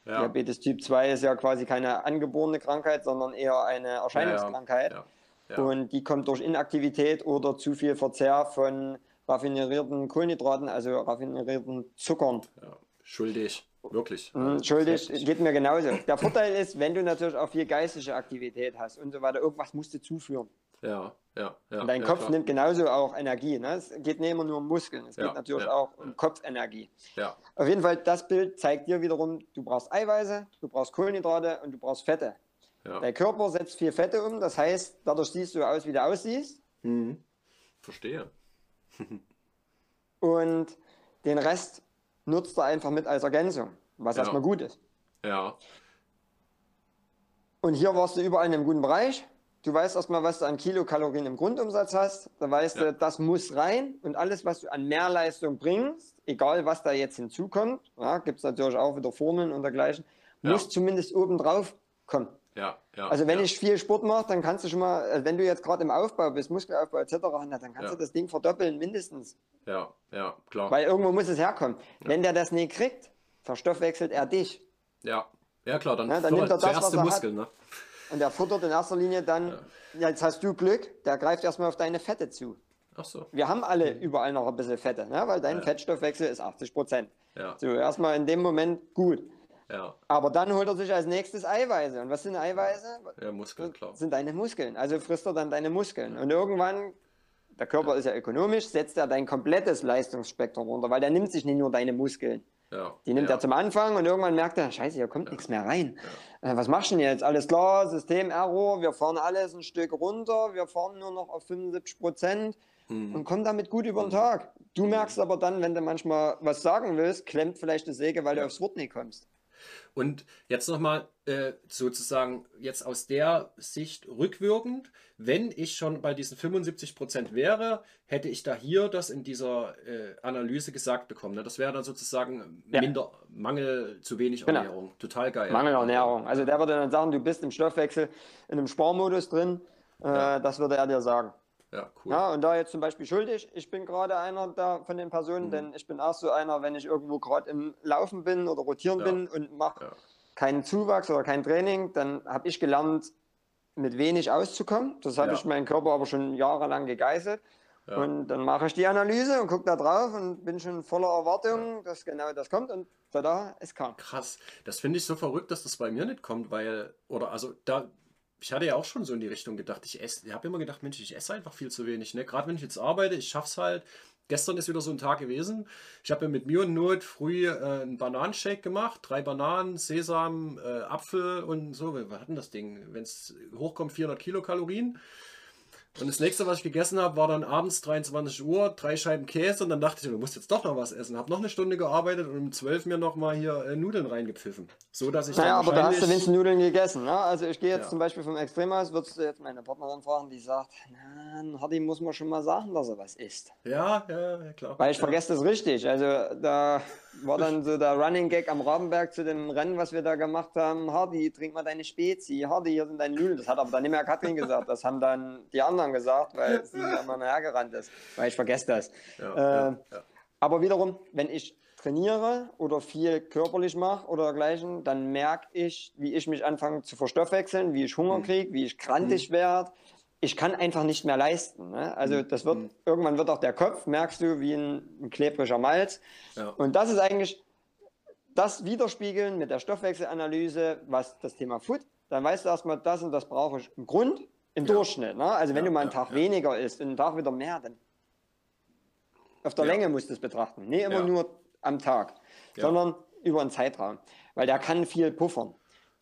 ja. Diabetes Typ 2 ist ja quasi keine angeborene Krankheit, sondern eher eine Erscheinungskrankheit. Ja, ja. Und die kommt durch Inaktivität oder zu viel Verzehr von raffinierten Kohlenhydraten, also raffinierten Zuckern. Schuldig. Wirklich. Hm, Schuldig, geht mir genauso. Der Vorteil ist, wenn du natürlich auch viel geistige Aktivität hast und so weiter, irgendwas musst du zuführen. Ja, ja, ja. Und dein ja, Kopf klar. nimmt genauso auch Energie. Ne? Es geht nicht immer nur um Muskeln, es Ja, geht natürlich ja, auch ja. um Kopfenergie. Ja, Auf jeden Fall, das Bild zeigt dir wiederum, du brauchst Eiweiße, du brauchst Kohlenhydrate und du brauchst Fette. ja. Dein Körper setzt viel Fette um, das heißt, dadurch siehst du aus, wie du aussiehst. Mhm. Verstehe. Und den Rest nutzt er einfach mit als Ergänzung, was Ja. erstmal gut ist. Ja, Und hier warst du überall in einem guten Bereich. Du weißt erstmal, was du an Kilokalorien im Grundumsatz hast. Da weißt Ja. du, das muss rein. Und alles, was du an Mehrleistung bringst, egal was da jetzt hinzukommt, ja, gibt es natürlich auch wieder Formeln und dergleichen, Ja. muss zumindest oben drauf kommen. ja, ja. Also wenn ja. ich viel Sport mache, dann kannst du schon mal, äh, wenn du jetzt gerade im Aufbau bist, Muskelaufbau etc., na, dann kannst du das Ding verdoppeln mindestens. Ja, ja, klar. Weil irgendwo muss es herkommen. Wenn der das nicht kriegt, verstoffwechselt er dich. Ja, ja klar, dann, Ja, dann nimmt er das, zuerst was er hat. Muskeln, ne? Und der futtert in erster Linie dann, ja. jetzt hast du Glück, der greift erstmal auf deine Fette zu. Ach so. Wir haben alle überall noch ein bisschen Fette, ne? weil dein Ja. Fettstoffwechsel ist 80 Prozent. Ja, So, erstmal in dem Moment gut. ja, Aber dann holt er sich als nächstes Eiweiße. Und was sind Eiweiße? ja, Muskeln, klar. Das sind deine Muskeln. Also frisst er dann deine Muskeln. Und irgendwann, der Körper ist ja ökonomisch, setzt er dein komplettes Leistungsspektrum runter, weil der nimmt sich nicht nur deine Muskeln. Ja, Die nimmt ja. er zum Anfang und irgendwann merkt er, scheiße, hier kommt nichts mehr rein. Äh, was machst du denn jetzt? Alles klar, System Error, wir fahren alles ein Stück runter, wir fahren nur noch auf 75 Prozent Mhm. und kommen damit gut über den Tag. Du merkst aber dann, wenn du manchmal was sagen willst, klemmt vielleicht die Säge, weil du aufs Wort nicht kommst. Und jetzt nochmal äh, sozusagen jetzt aus der Sicht rückwirkend, wenn ich schon bei diesen 75% wäre, hätte ich da hier das in dieser äh, Analyse gesagt bekommen. Ne? Das wäre dann sozusagen Ja. minder Mangel, zu wenig Genau. Ernährung. Total geil. Mangelernährung. Also der würde dann sagen, du bist im Stoffwechsel in einem Sparmodus drin. Äh, Ja. Das würde er dir sagen. Ja, cool. Ja, und da jetzt zum Beispiel schuldig, ich bin gerade einer da von den Mhm. Personen, denn ich bin auch so einer, wenn ich irgendwo gerade im Laufen bin oder rotieren Ja. bin und mache Ja. keinen Zuwachs oder kein Training, dann habe ich gelernt, mit wenig auszukommen. Das habe Ja. ich meinen Körper aber schon jahrelang gegeißelt. Ja. Und dann mache ich die Analyse und gucke da drauf und bin schon voller Erwartung, dass genau das kommt und tada, es kam. Krass. Das finde ich so verrückt, dass das bei mir nicht kommt, weil, oder also da, ich hatte ja auch schon so in die Richtung gedacht, ich esse, ich habe immer gedacht, Mensch, ich esse einfach viel zu wenig, ne? Gerade wenn ich jetzt arbeite, ich schaff's halt. Gestern ist wieder so ein Tag gewesen. Ich habe mir mit Mühe und Not früh äh, einen Bananenshake gemacht. Drei Bananen, Sesam, äh, Apfel und so. Was hat denn das Ding? Wenn es hochkommt, 400 Kilokalorien. Und das nächste, was ich gegessen habe, war dann abends 23 Uhr, drei Scheiben Käse und dann dachte ich, du musst jetzt doch noch was essen. Habe noch eine Stunde gearbeitet und um 12 mir noch mal hier äh, Nudeln reingepfiffen. So, dass ich Naja, dann aber da hast du wenigstens Nudeln gegessen. Ne? Also ich gehe jetzt Ja. zum Beispiel vom Extrem aus, würdest du jetzt meine Partnerin fragen, die sagt, na, Hardy muss man schon mal sagen, dass er was isst. Ja, ja, ja, klar. Weil ich ja. vergesse das richtig. Also da war dann so der Running Gag am Rabenberg zu dem Rennen, was wir da gemacht haben. Hardy, trink mal deine Spezi. Hardy, hier sind deine Nudeln. Das hat aber dann nicht mehr Katrin gesagt. Das haben dann die anderen gesagt, weil sie mal hergerannt ist. Weil ich vergesse das. Ja, äh, ja, ja. Aber wiederum, wenn ich trainiere oder viel körperlich mache oder dergleichen, dann merke ich, wie ich mich anfange zu verstoffwechseln, wie ich Mhm. Hunger kriege, wie ich krantig werde. Ich kann einfach nicht mehr leisten. Ne? Also Mhm. das wird, irgendwann wird auch der Kopf, merkst du, wie ein, ein klebriger Malz. Ja. Und das ist eigentlich das Widerspiegeln mit der Stoffwechselanalyse, was das Thema Food, dann weißt du erstmal, das und das brauche ich im Grund, im Durchschnitt. Ne? Also wenn Ja, du mal einen ja, Tag ja. weniger isst und einen Tag wieder mehr, dann auf der Ja. Länge musst du es betrachten. Nicht immer Ja. nur am Tag, Ja. sondern über einen Zeitraum. Weil der kann viel puffern.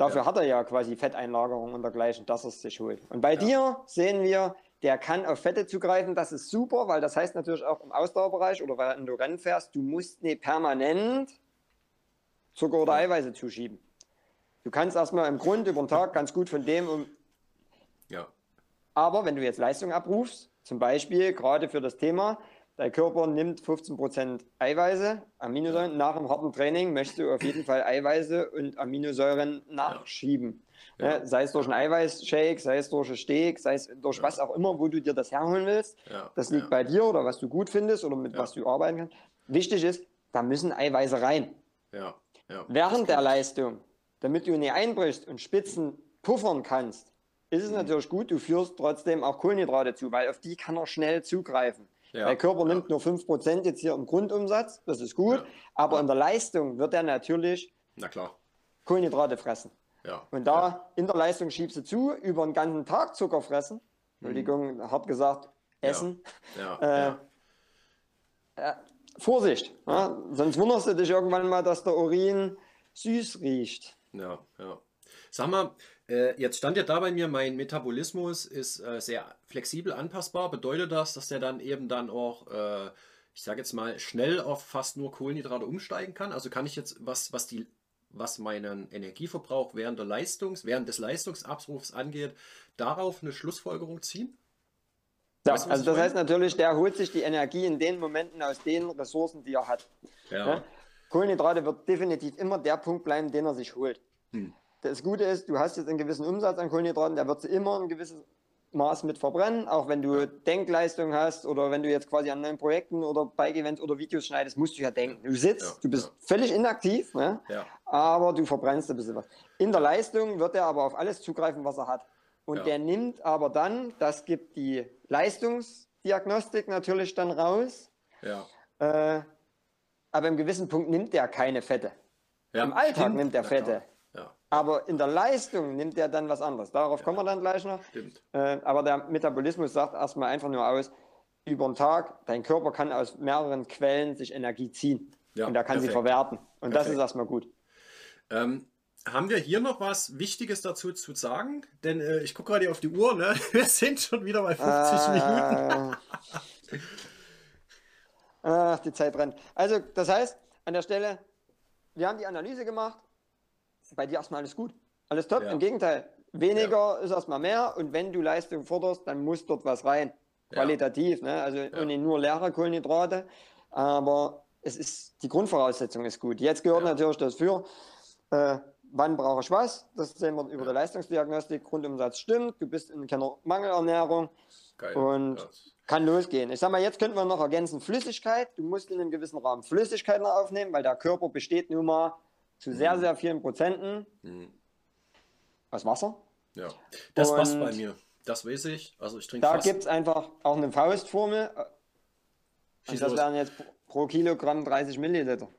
Dafür Ja. hat er ja quasi Fetteinlagerung und dergleichen, dass er es sich holt. Und bei dir sehen wir, der kann auf Fette zugreifen. Das ist super, weil das heißt natürlich auch im Ausdauerbereich oder wenn du Rennen fährst, du musst nicht permanent Zucker oder Eiweiße zuschieben. Du kannst erstmal im Grund über den Tag ganz gut von dem um ja. aber wenn du jetzt Leistung abrufst, zum Beispiel gerade für das Thema, dein Körper nimmt 15% Eiweiße, Aminosäuren, nach einem harten Training möchtest du auf jeden Fall Eiweiße und Aminosäuren nachschieben. Ja. Ne? Sei es durch einen Eiweißshake, sei es durch einen Steak, sei es durch was auch immer, wo du dir das herholen willst. Ja. Das liegt ja. bei dir oder was du gut findest oder mit Ja. was du arbeiten kannst. Wichtig ist, da müssen Eiweiße rein. Ja. Ja. Während der Leistung, damit du nicht einbrichst und Spitzen puffern kannst, ist es Mhm. natürlich gut, du führst trotzdem auch Kohlenhydrate zu, weil auf die kann er schnell zugreifen. Ja, Der Körper ja. nimmt nur 5% jetzt hier im Grundumsatz, das ist gut, Ja, aber in der Leistung wird er natürlich Na klar. Kohlenhydrate fressen. Und da in der Leistung schiebst du zu, über den ganzen Tag Zucker fressen, Entschuldigung, hart gesagt, essen. Ja, Äh, äh, Vorsicht, sonst wunderst du dich irgendwann mal, dass der Urin süß riecht. Ja, ja. Sag mal, jetzt stand ja da bei mir, mein Metabolismus ist äh, sehr flexibel anpassbar. Bedeutet das, dass der dann eben dann auch, äh, ich sage jetzt mal, schnell auf fast nur Kohlenhydrate umsteigen kann? Also kann ich jetzt, was, was die was meinen Energieverbrauch während der Leistungs, während des Leistungsabrufs angeht, darauf eine Schlussfolgerung ziehen? Ja, Weißt du, also das meine? heißt natürlich, der holt sich die Energie in den Momenten aus den Ressourcen, die er hat. Ja. Ne? Kohlenhydrate wird definitiv immer der Punkt bleiben, den er sich holt. Hm. Das Gute ist, du hast jetzt einen gewissen Umsatz an Kohlenhydraten, der wird sie immer ein gewisses Maß mit verbrennen, auch wenn du Denkleistung hast oder wenn du jetzt quasi an neuen Projekten oder Bike-Events oder Videos schneidest, musst du ja denken. Du sitzt, Ja, du bist ja. völlig inaktiv, ne? Ja. aber du verbrennst ein bisschen was. In der Leistung wird er aber auf alles zugreifen, was er hat. Und der nimmt aber dann, das gibt die Leistungsdiagnostik natürlich dann raus, äh, aber im gewissen Punkt nimmt der keine Fette. Im Alltag nimmt der. Fette. Ja, Aber in der Leistung nimmt er dann was anderes. Darauf kommen wir dann gleich noch. stimmt. Äh, aber der Metabolismus sagt erstmal einfach nur aus, über den Tag, dein Körper kann aus mehreren Quellen sich Energie ziehen. Ja, und er kann sie perfekt. verwerten. Und das Perfekt. ist erstmal gut. Ähm, haben wir hier noch was Wichtiges dazu zu sagen? Denn äh, ich gucke gerade auf die Uhr, ne? Wir sind schon wieder bei 50 Minuten. Äh, Ach, die Zeit brennt. Also, das heißt, an der Stelle, wir haben die Analyse gemacht. Bei dir erstmal alles gut. Alles top. Ja. Im Gegenteil, weniger ist erstmal mehr. Und wenn du Leistung forderst, dann muss dort was rein. Ja. Qualitativ. Ne? Also und nicht nur leere Kohlenhydrate. Aber es ist, die Grundvoraussetzung ist gut. Jetzt gehört Ja. natürlich das für. Äh, wann brauche ich was? Das sehen wir über die Leistungsdiagnostik. Grundumsatz stimmt. Du bist in keiner Mangelernährung. Geil. Und Ja. kann losgehen. Ich sag mal, jetzt könnten wir noch ergänzen Flüssigkeit. Du musst in einem gewissen Rahmen Flüssigkeit noch aufnehmen, weil der Körper besteht nun mal zu sehr, sehr vielen Prozenten Mhm. aus Wasser. ja. Das passt Und- bei mir. Das weiß ich. Also ich trinke Da gibt es einfach auch eine Faustformel. Das los. wären jetzt pro Kilogramm 30 Milliliter.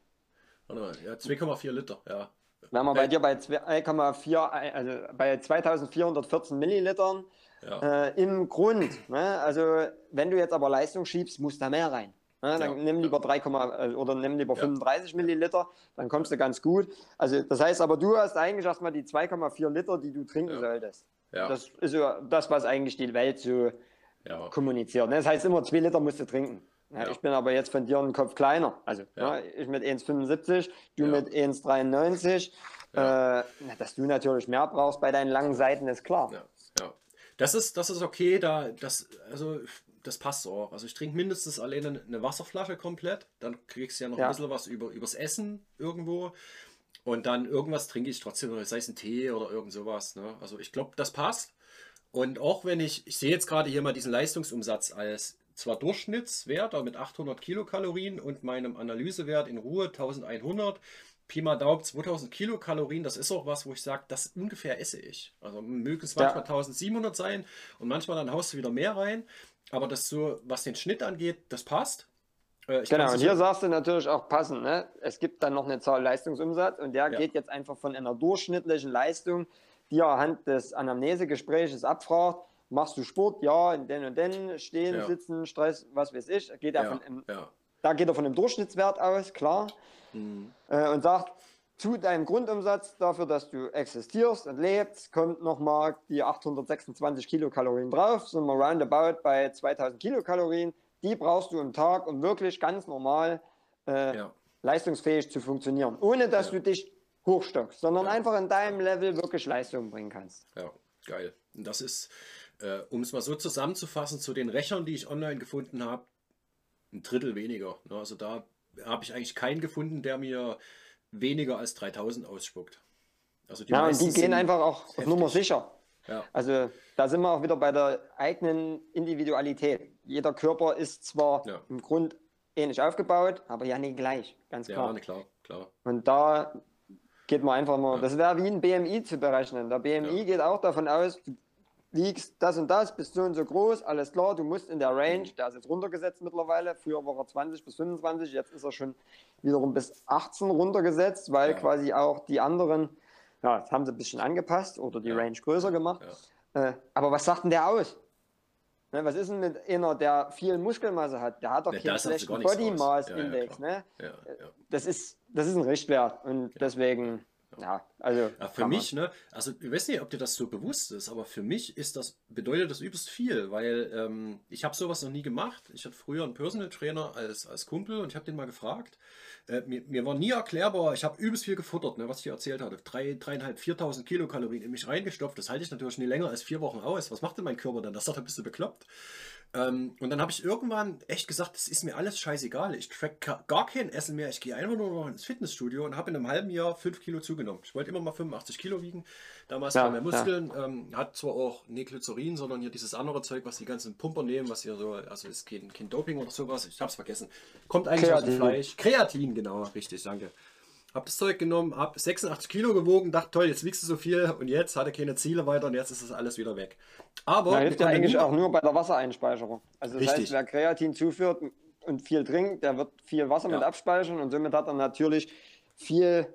Warte mal. Ja, 2,4 Liter. Ja. Wären wir bei Äh. dir bei 2,4, also bei 2414 Millilitern Ja. äh, im Grund. Ne? Also wenn du jetzt aber Leistung schiebst, muss da mehr rein. Ne? Dann Ja, nimm lieber 3, äh, oder nimm lieber Ja. 35 Milliliter, dann kommst du ganz gut. Also das heißt aber, du hast eigentlich erstmal die 2,4 Liter, die du trinken Ja. solltest. Ja. Das ist ja das, was eigentlich die Welt so kommuniziert. Ne? Das heißt immer, 2 Liter musst du trinken. Ja. Ich bin aber jetzt von dir einen Kopf kleiner. Also Ja. ne? ich mit 1,75, du Ja. mit 1,93. Ja. Äh, dass du natürlich mehr brauchst bei deinen langen Seiten, ist klar. Das ist, das ist okay, da, das, also, das passt auch. Also ich trinke mindestens alleine eine Wasserflasche komplett, dann kriegst du ja noch Ja. ein bisschen was über, übers Essen irgendwo. Und dann irgendwas trinke ich trotzdem, sei es ein Tee oder irgend sowas. Ne? Also ich glaube, das passt. Und auch wenn ich, ich sehe jetzt gerade hier mal diesen Leistungsumsatz als zwar Durchschnittswert, aber mit 800 Kilokalorien und meinem Analysewert in Ruhe 1100, Pi mal Daumen 2000 Kilokalorien, das ist auch was, wo ich sage, das ungefähr esse ich. Also mögen es Ja. manchmal 1700 sein und manchmal dann haust du wieder mehr rein. Aber das so, was den Schnitt angeht, das passt. Äh, ich Genau, und hier sagst du natürlich auch passend, ne? es gibt dann noch eine Zahl Leistungsumsatz und der Ja. geht jetzt einfach von einer durchschnittlichen Leistung, die er anhand des Anamnesegespräches abfragt. Machst du Sport? Ja, in den und den, stehen, Ja. sitzen, Stress, was weiß ich. Geht er ja, von einem, da geht er von einem Durchschnittswert aus, klar. Mhm. Äh, und sagt, zu deinem Grundumsatz dafür, dass du existierst und lebst, kommt nochmal die 826 Kilokalorien drauf, sind wir roundabout bei 2000 Kilokalorien. Die brauchst du im Tag, um wirklich ganz normal äh, Ja. leistungsfähig zu funktionieren, ohne dass Ja. du dich hochstockst, sondern Ja. einfach in deinem Level wirklich Leistung bringen kannst. Ja, geil. Und das ist, äh, um es mal so zusammenzufassen, zu den Rechnern, die ich online gefunden habe, ein Drittel weniger. Ne? Also da habe ich eigentlich keinen gefunden, der mir weniger als 3000 ausspuckt. Also die Ja, und die gehen einfach auch auf heftig. Nummer sicher. Ja, Also da sind wir auch wieder bei der eigenen Individualität. Jeder Körper ist zwar Ja. im Grund ähnlich aufgebaut, aber ja nicht gleich, ganz ja, klar. ne, klar, klar. Und da geht man einfach mal, Ja. das wäre wie ein BMI zu berechnen. Der BMI Ja. geht auch davon aus, du wiegst das und das, bist so und so groß, alles klar, du musst in der Range, der ist jetzt runtergesetzt mittlerweile, früher war er 20 bis 25, jetzt ist er schon wiederum bis 18 runtergesetzt, weil Ja. quasi auch die anderen, ja, das haben sie ein bisschen angepasst oder die Ja. Range größer gemacht. Ja. Äh, aber was sagt denn der aus? Ne, was ist denn mit einer, der viel Muskelmasse hat? Der hat doch Ja, keinen schlechten Body. Mass Index. ne? Das, ist, das ist ein Richtwert und deswegen, ja, also. Ja, für mich, ne, also ich weiß nicht, ob dir das so bewusst ist, aber für mich ist das, bedeutet das übelst viel, weil ähm, ich habe sowas noch nie gemacht. Ich hatte früher einen Personal Trainer als, als Kumpel und ich habe den mal gefragt. Äh, mir, mir war nie erklärbar, ich habe übelst viel gefuttert, ne, was ich dir erzählt hatte. Drei, dreieinhalb, viertausend Kilokalorien in mich reingestopft. Das halte ich natürlich nie länger als vier Wochen aus. Was macht denn mein Körper dann? Das sagt er, bist du bekloppt. Ähm, und dann habe ich irgendwann echt gesagt, das ist mir alles scheißegal. Ich track gar kein Essen mehr. Ich gehe einfach nur noch ins Fitnessstudio und habe in einem halben Jahr fünf Kilo zugenommen. Ich wollte immer mal 85 Kilo wiegen. Damals Ja, waren mehr Muskeln. Ähm, hat zwar auch nicht Glycerin, sondern hier dieses andere Zeug, was die ganzen Pumper nehmen, was hier so, also ist kein, kein Doping oder sowas. Ich habe es vergessen. Kommt eigentlich aus dem Kreatin. Fleisch. Kreatin, genau, richtig, danke. Hab das Zeug genommen, hab 86 Kilo gewogen, dachte, toll, jetzt wiegst du so viel und jetzt hatte keine Ziele weiter und jetzt ist das alles wieder weg. Aber Da hilft ja eigentlich auch nur bei der Wassereinspeicherung. Also das Richtig. heißt, wer Kreatin zuführt und viel trinkt, der wird viel Wasser mit Ja. abspeichern und somit hat er natürlich viel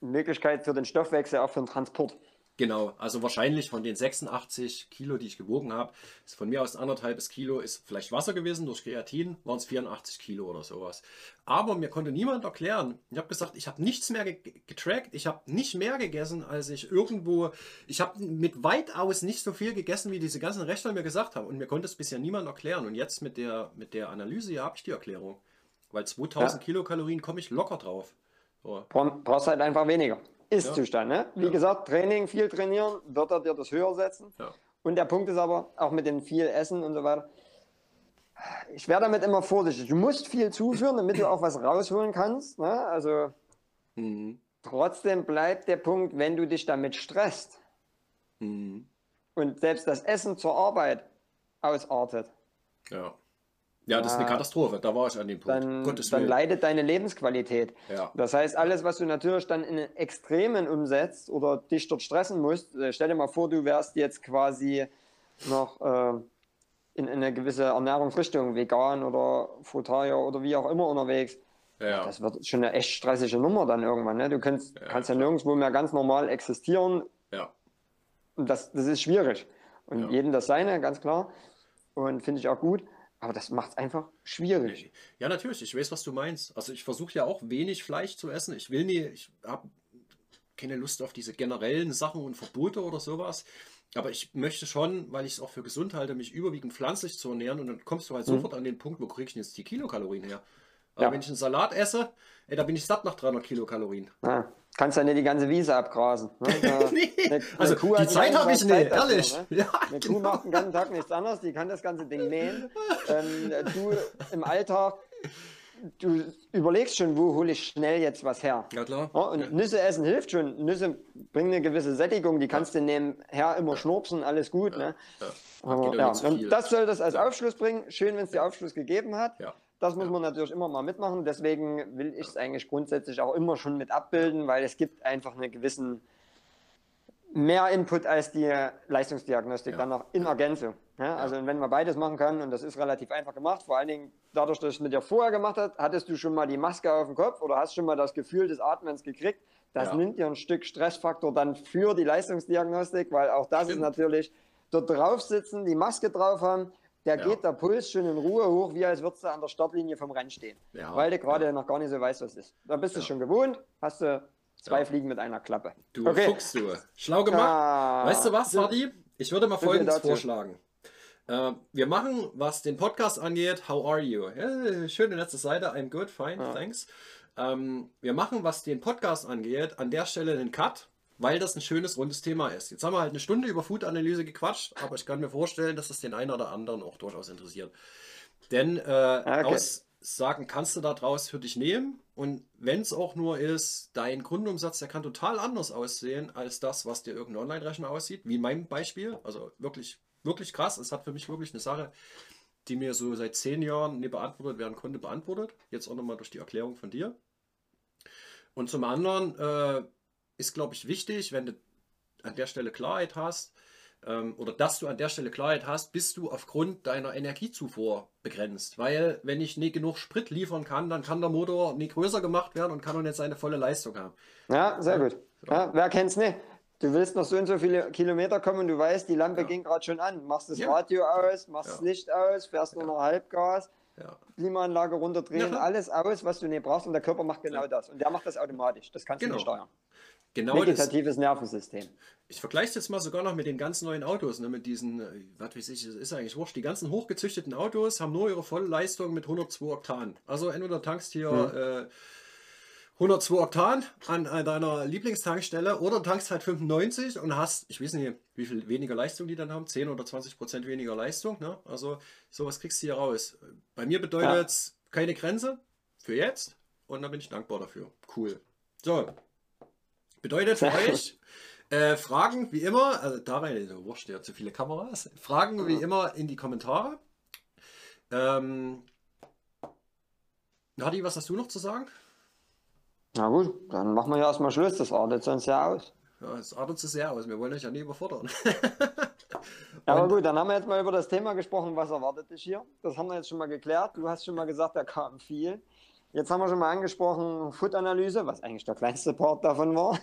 Möglichkeit für den Stoffwechsel, auch für den Transport. Genau, also wahrscheinlich von den 86 Kilo, die ich gewogen habe, ist von mir aus anderthalbes Kilo ist vielleicht Wasser gewesen, durch Kreatin waren es 84 Kilo oder sowas. Aber mir konnte niemand erklären. Ich habe gesagt, ich habe nichts mehr ge getrackt, ich habe nicht mehr gegessen, als ich irgendwo, ich habe mit weitaus nicht so viel gegessen, wie diese ganzen Rechner mir gesagt haben. Und mir konnte es bisher niemand erklären. Und jetzt mit der, mit der Analyse hier habe ich die Erklärung. Weil 2000 Ja. Kilokalorien komme ich locker drauf. So. Bra- Brauchst halt einfach weniger. Ist-Zustand, ne? Wie Ja. gesagt, Training, viel trainieren, wird er dir das höher setzen. Ja. Und der Punkt ist aber, auch mit dem viel Essen und so weiter, ich wäre damit immer vorsichtig. Du musst viel zuführen, damit du auch was rausholen kannst. Ne? Also Mhm. trotzdem bleibt der Punkt, wenn du dich damit stresst Mhm. und selbst das Essen zur Arbeit ausartet, Ja. Ja, das ist eine Ja. Katastrophe. Da war ich an dem Punkt. dann, Gottes dann Willen. leidet deine Lebensqualität. Ja. Das heißt, alles, was du natürlich dann in Extremen umsetzt oder dich dort stressen musst, äh, stell dir mal vor, du wärst jetzt quasi noch äh, in eine gewisse Ernährungsrichtung, vegan oder Frutarier oder wie auch immer unterwegs. Ja. Das wird schon eine echt stressige Nummer dann irgendwann. Ne? Du kannst, Ja, kannst ja nirgendwo mehr ganz normal existieren ja. und das, das ist schwierig. Und Ja. jedem das seine, ganz klar. Und finde ich auch gut. Aber das macht es einfach schwierig. Ja, natürlich. Ich weiß, was du meinst. Also ich versuche ja auch wenig Fleisch zu essen. Ich will nie, ich habe keine Lust auf diese generellen Sachen und Verbote oder sowas. Aber ich möchte schon, weil ich es auch für gesund halte, mich überwiegend pflanzlich zu ernähren. Und dann kommst du halt sofort an den Punkt, wo kriege ich jetzt die Kilokalorien her? Aber Ja. wenn ich einen Salat esse, ey, da bin ich satt nach 300 Kilokalorien. Ja, kannst ja nicht die ganze Wiese abgrasen. Ne? Da- Nee, eine- eine also Kuh die hat Zeit habe ich Tag nicht, Zeit dafür, ehrlich. ne? Ja, Eine Kuh genau. macht den ganzen Tag nichts anderes, die kann das ganze Ding mähen. Ähm, du im Alltag, du überlegst schon, wo hole ich schnell jetzt was her. Ja, klar. Ja, und Ja. Nüsse essen hilft schon. Nüsse bringen eine gewisse Sättigung, die kannst du nebenher immer schnurpsen, alles gut. Ne? Ja. Aber, das soll das als Aufschluss bringen. Schön, wenn es dir Aufschluss gegeben hat. Ja. Das muss man natürlich immer mal mitmachen. Deswegen will ich es eigentlich grundsätzlich auch immer schon mit abbilden, weil es gibt einfach einen gewissen mehr Input als die Leistungsdiagnostik Ja. dann noch in Ergänzung. Ja, also wenn man beides machen kann und das ist relativ einfach gemacht, vor allen Dingen dadurch, dass ich es mit dir vorher gemacht habe, hattest du schon mal die Maske auf dem Kopf oder hast schon mal das Gefühl des Atmens gekriegt. Das Ja. nimmt dir ein Stück Stressfaktor dann für die Leistungsdiagnostik, weil auch das ist Stimmt. natürlich dort drauf sitzen, die Maske drauf haben, der Ja. geht der Puls schon in Ruhe hoch, wie als würdest du an der Startlinie vom Rennen stehen. Ja, Weil du gerade ja. noch gar nicht so weißt, was ist. Da bist du schon gewohnt, hast du zwei. Fliegen mit einer Klappe. Du Okay. Fuchs, du. Schlau gemacht. Ah, weißt du was, Hardy? Ich würde mal Folgendes vorschlagen. Äh, wir machen, was den Podcast angeht, How are you? Schöne letzte Seite. I'm good, fine, Ja. thanks. Ähm, wir machen, was den Podcast angeht, an der Stelle einen Cut, weil das ein schönes, rundes Thema ist. Jetzt haben wir halt eine Stunde über Food-Analyse gequatscht, aber ich kann mir vorstellen, dass das den einen oder anderen auch durchaus interessiert. Denn äh, okay. Aussagen kannst du da draus für dich nehmen. Und wenn es auch nur ist, dein Grundumsatz, der kann total anders aussehen als das, was dir irgendein Online-Rechner aussieht, wie in meinem Beispiel. Also wirklich, wirklich krass. Es hat für mich wirklich eine Sache, die mir so seit zehn Jahren nie beantwortet werden konnte, beantwortet. Jetzt auch nochmal durch die Erklärung von dir. Und zum anderen äh, ist, glaube ich, wichtig, wenn du an der Stelle Klarheit hast, ähm, oder dass du an der Stelle Klarheit hast, bist du aufgrund deiner Energiezufuhr begrenzt. Weil wenn ich nicht genug Sprit liefern kann, dann kann der Motor nicht größer gemacht werden und kann auch nicht seine volle Leistung haben. Ja, sehr gut. Ja, wer kennt's nicht? Du willst noch so und so viele Kilometer kommen und du weißt, die Lampe Ja. ging gerade schon an. Machst das Ja. Radio aus, machst das Licht aus, fährst nur noch Halbgas, Ja. Klimaanlage runterdrehen, Ja. alles aus, was du nicht brauchst und der Körper macht genau Ja. das. Und der macht das automatisch. Das kannst Genau. du nicht steuern. Genau das. Vegetatives Nervensystem. Ich vergleiche es jetzt mal sogar noch mit den ganz neuen Autos, ne, mit diesen, äh, was weiß ich, es ist eigentlich wurscht. Die ganzen hochgezüchteten Autos haben nur ihre volle Leistung mit 102 Oktan. Also entweder tankst hier Hm. äh, 102 Oktan an, an deiner Lieblingstankstelle oder tankst halt 95 und hast, ich weiß nicht, wie viel weniger Leistung die dann haben, 10 oder 20 Prozent weniger Leistung. Ne? Also sowas kriegst du hier raus. Bei mir bedeutet es keine Grenze für jetzt und da bin ich dankbar dafür. Cool. So, bedeutet für euch, äh, Fragen wie immer, also da rein, so wurscht ja zu viele Kameras. Fragen wie immer in die Kommentare. Ähm, Nadi, was hast du noch zu sagen? Na gut, dann machen wir ja erstmal Schluss. Das artet sonst ja aus. Ja, es artet zu sehr aus. Wir wollen euch ja nie überfordern. Aber Und- gut, dann haben wir jetzt mal über das Thema gesprochen, was erwartet dich hier. Das haben wir jetzt schon mal geklärt. Du hast schon mal gesagt, da kam viel. Jetzt haben wir schon mal angesprochen Food-Analyse, was eigentlich der kleinste Part davon war.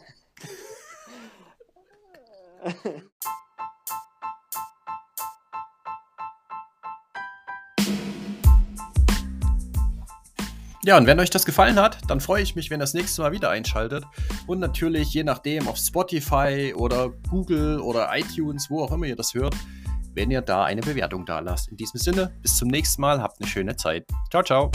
Ja, und wenn euch das gefallen hat, dann freue ich mich, wenn ihr das nächste Mal wieder einschaltet. Und natürlich, je nachdem, auf Spotify oder Google oder iTunes, wo auch immer ihr das hört, wenn ihr da eine Bewertung da lasst. In diesem Sinne, bis zum nächsten Mal, habt eine schöne Zeit. Ciao, ciao.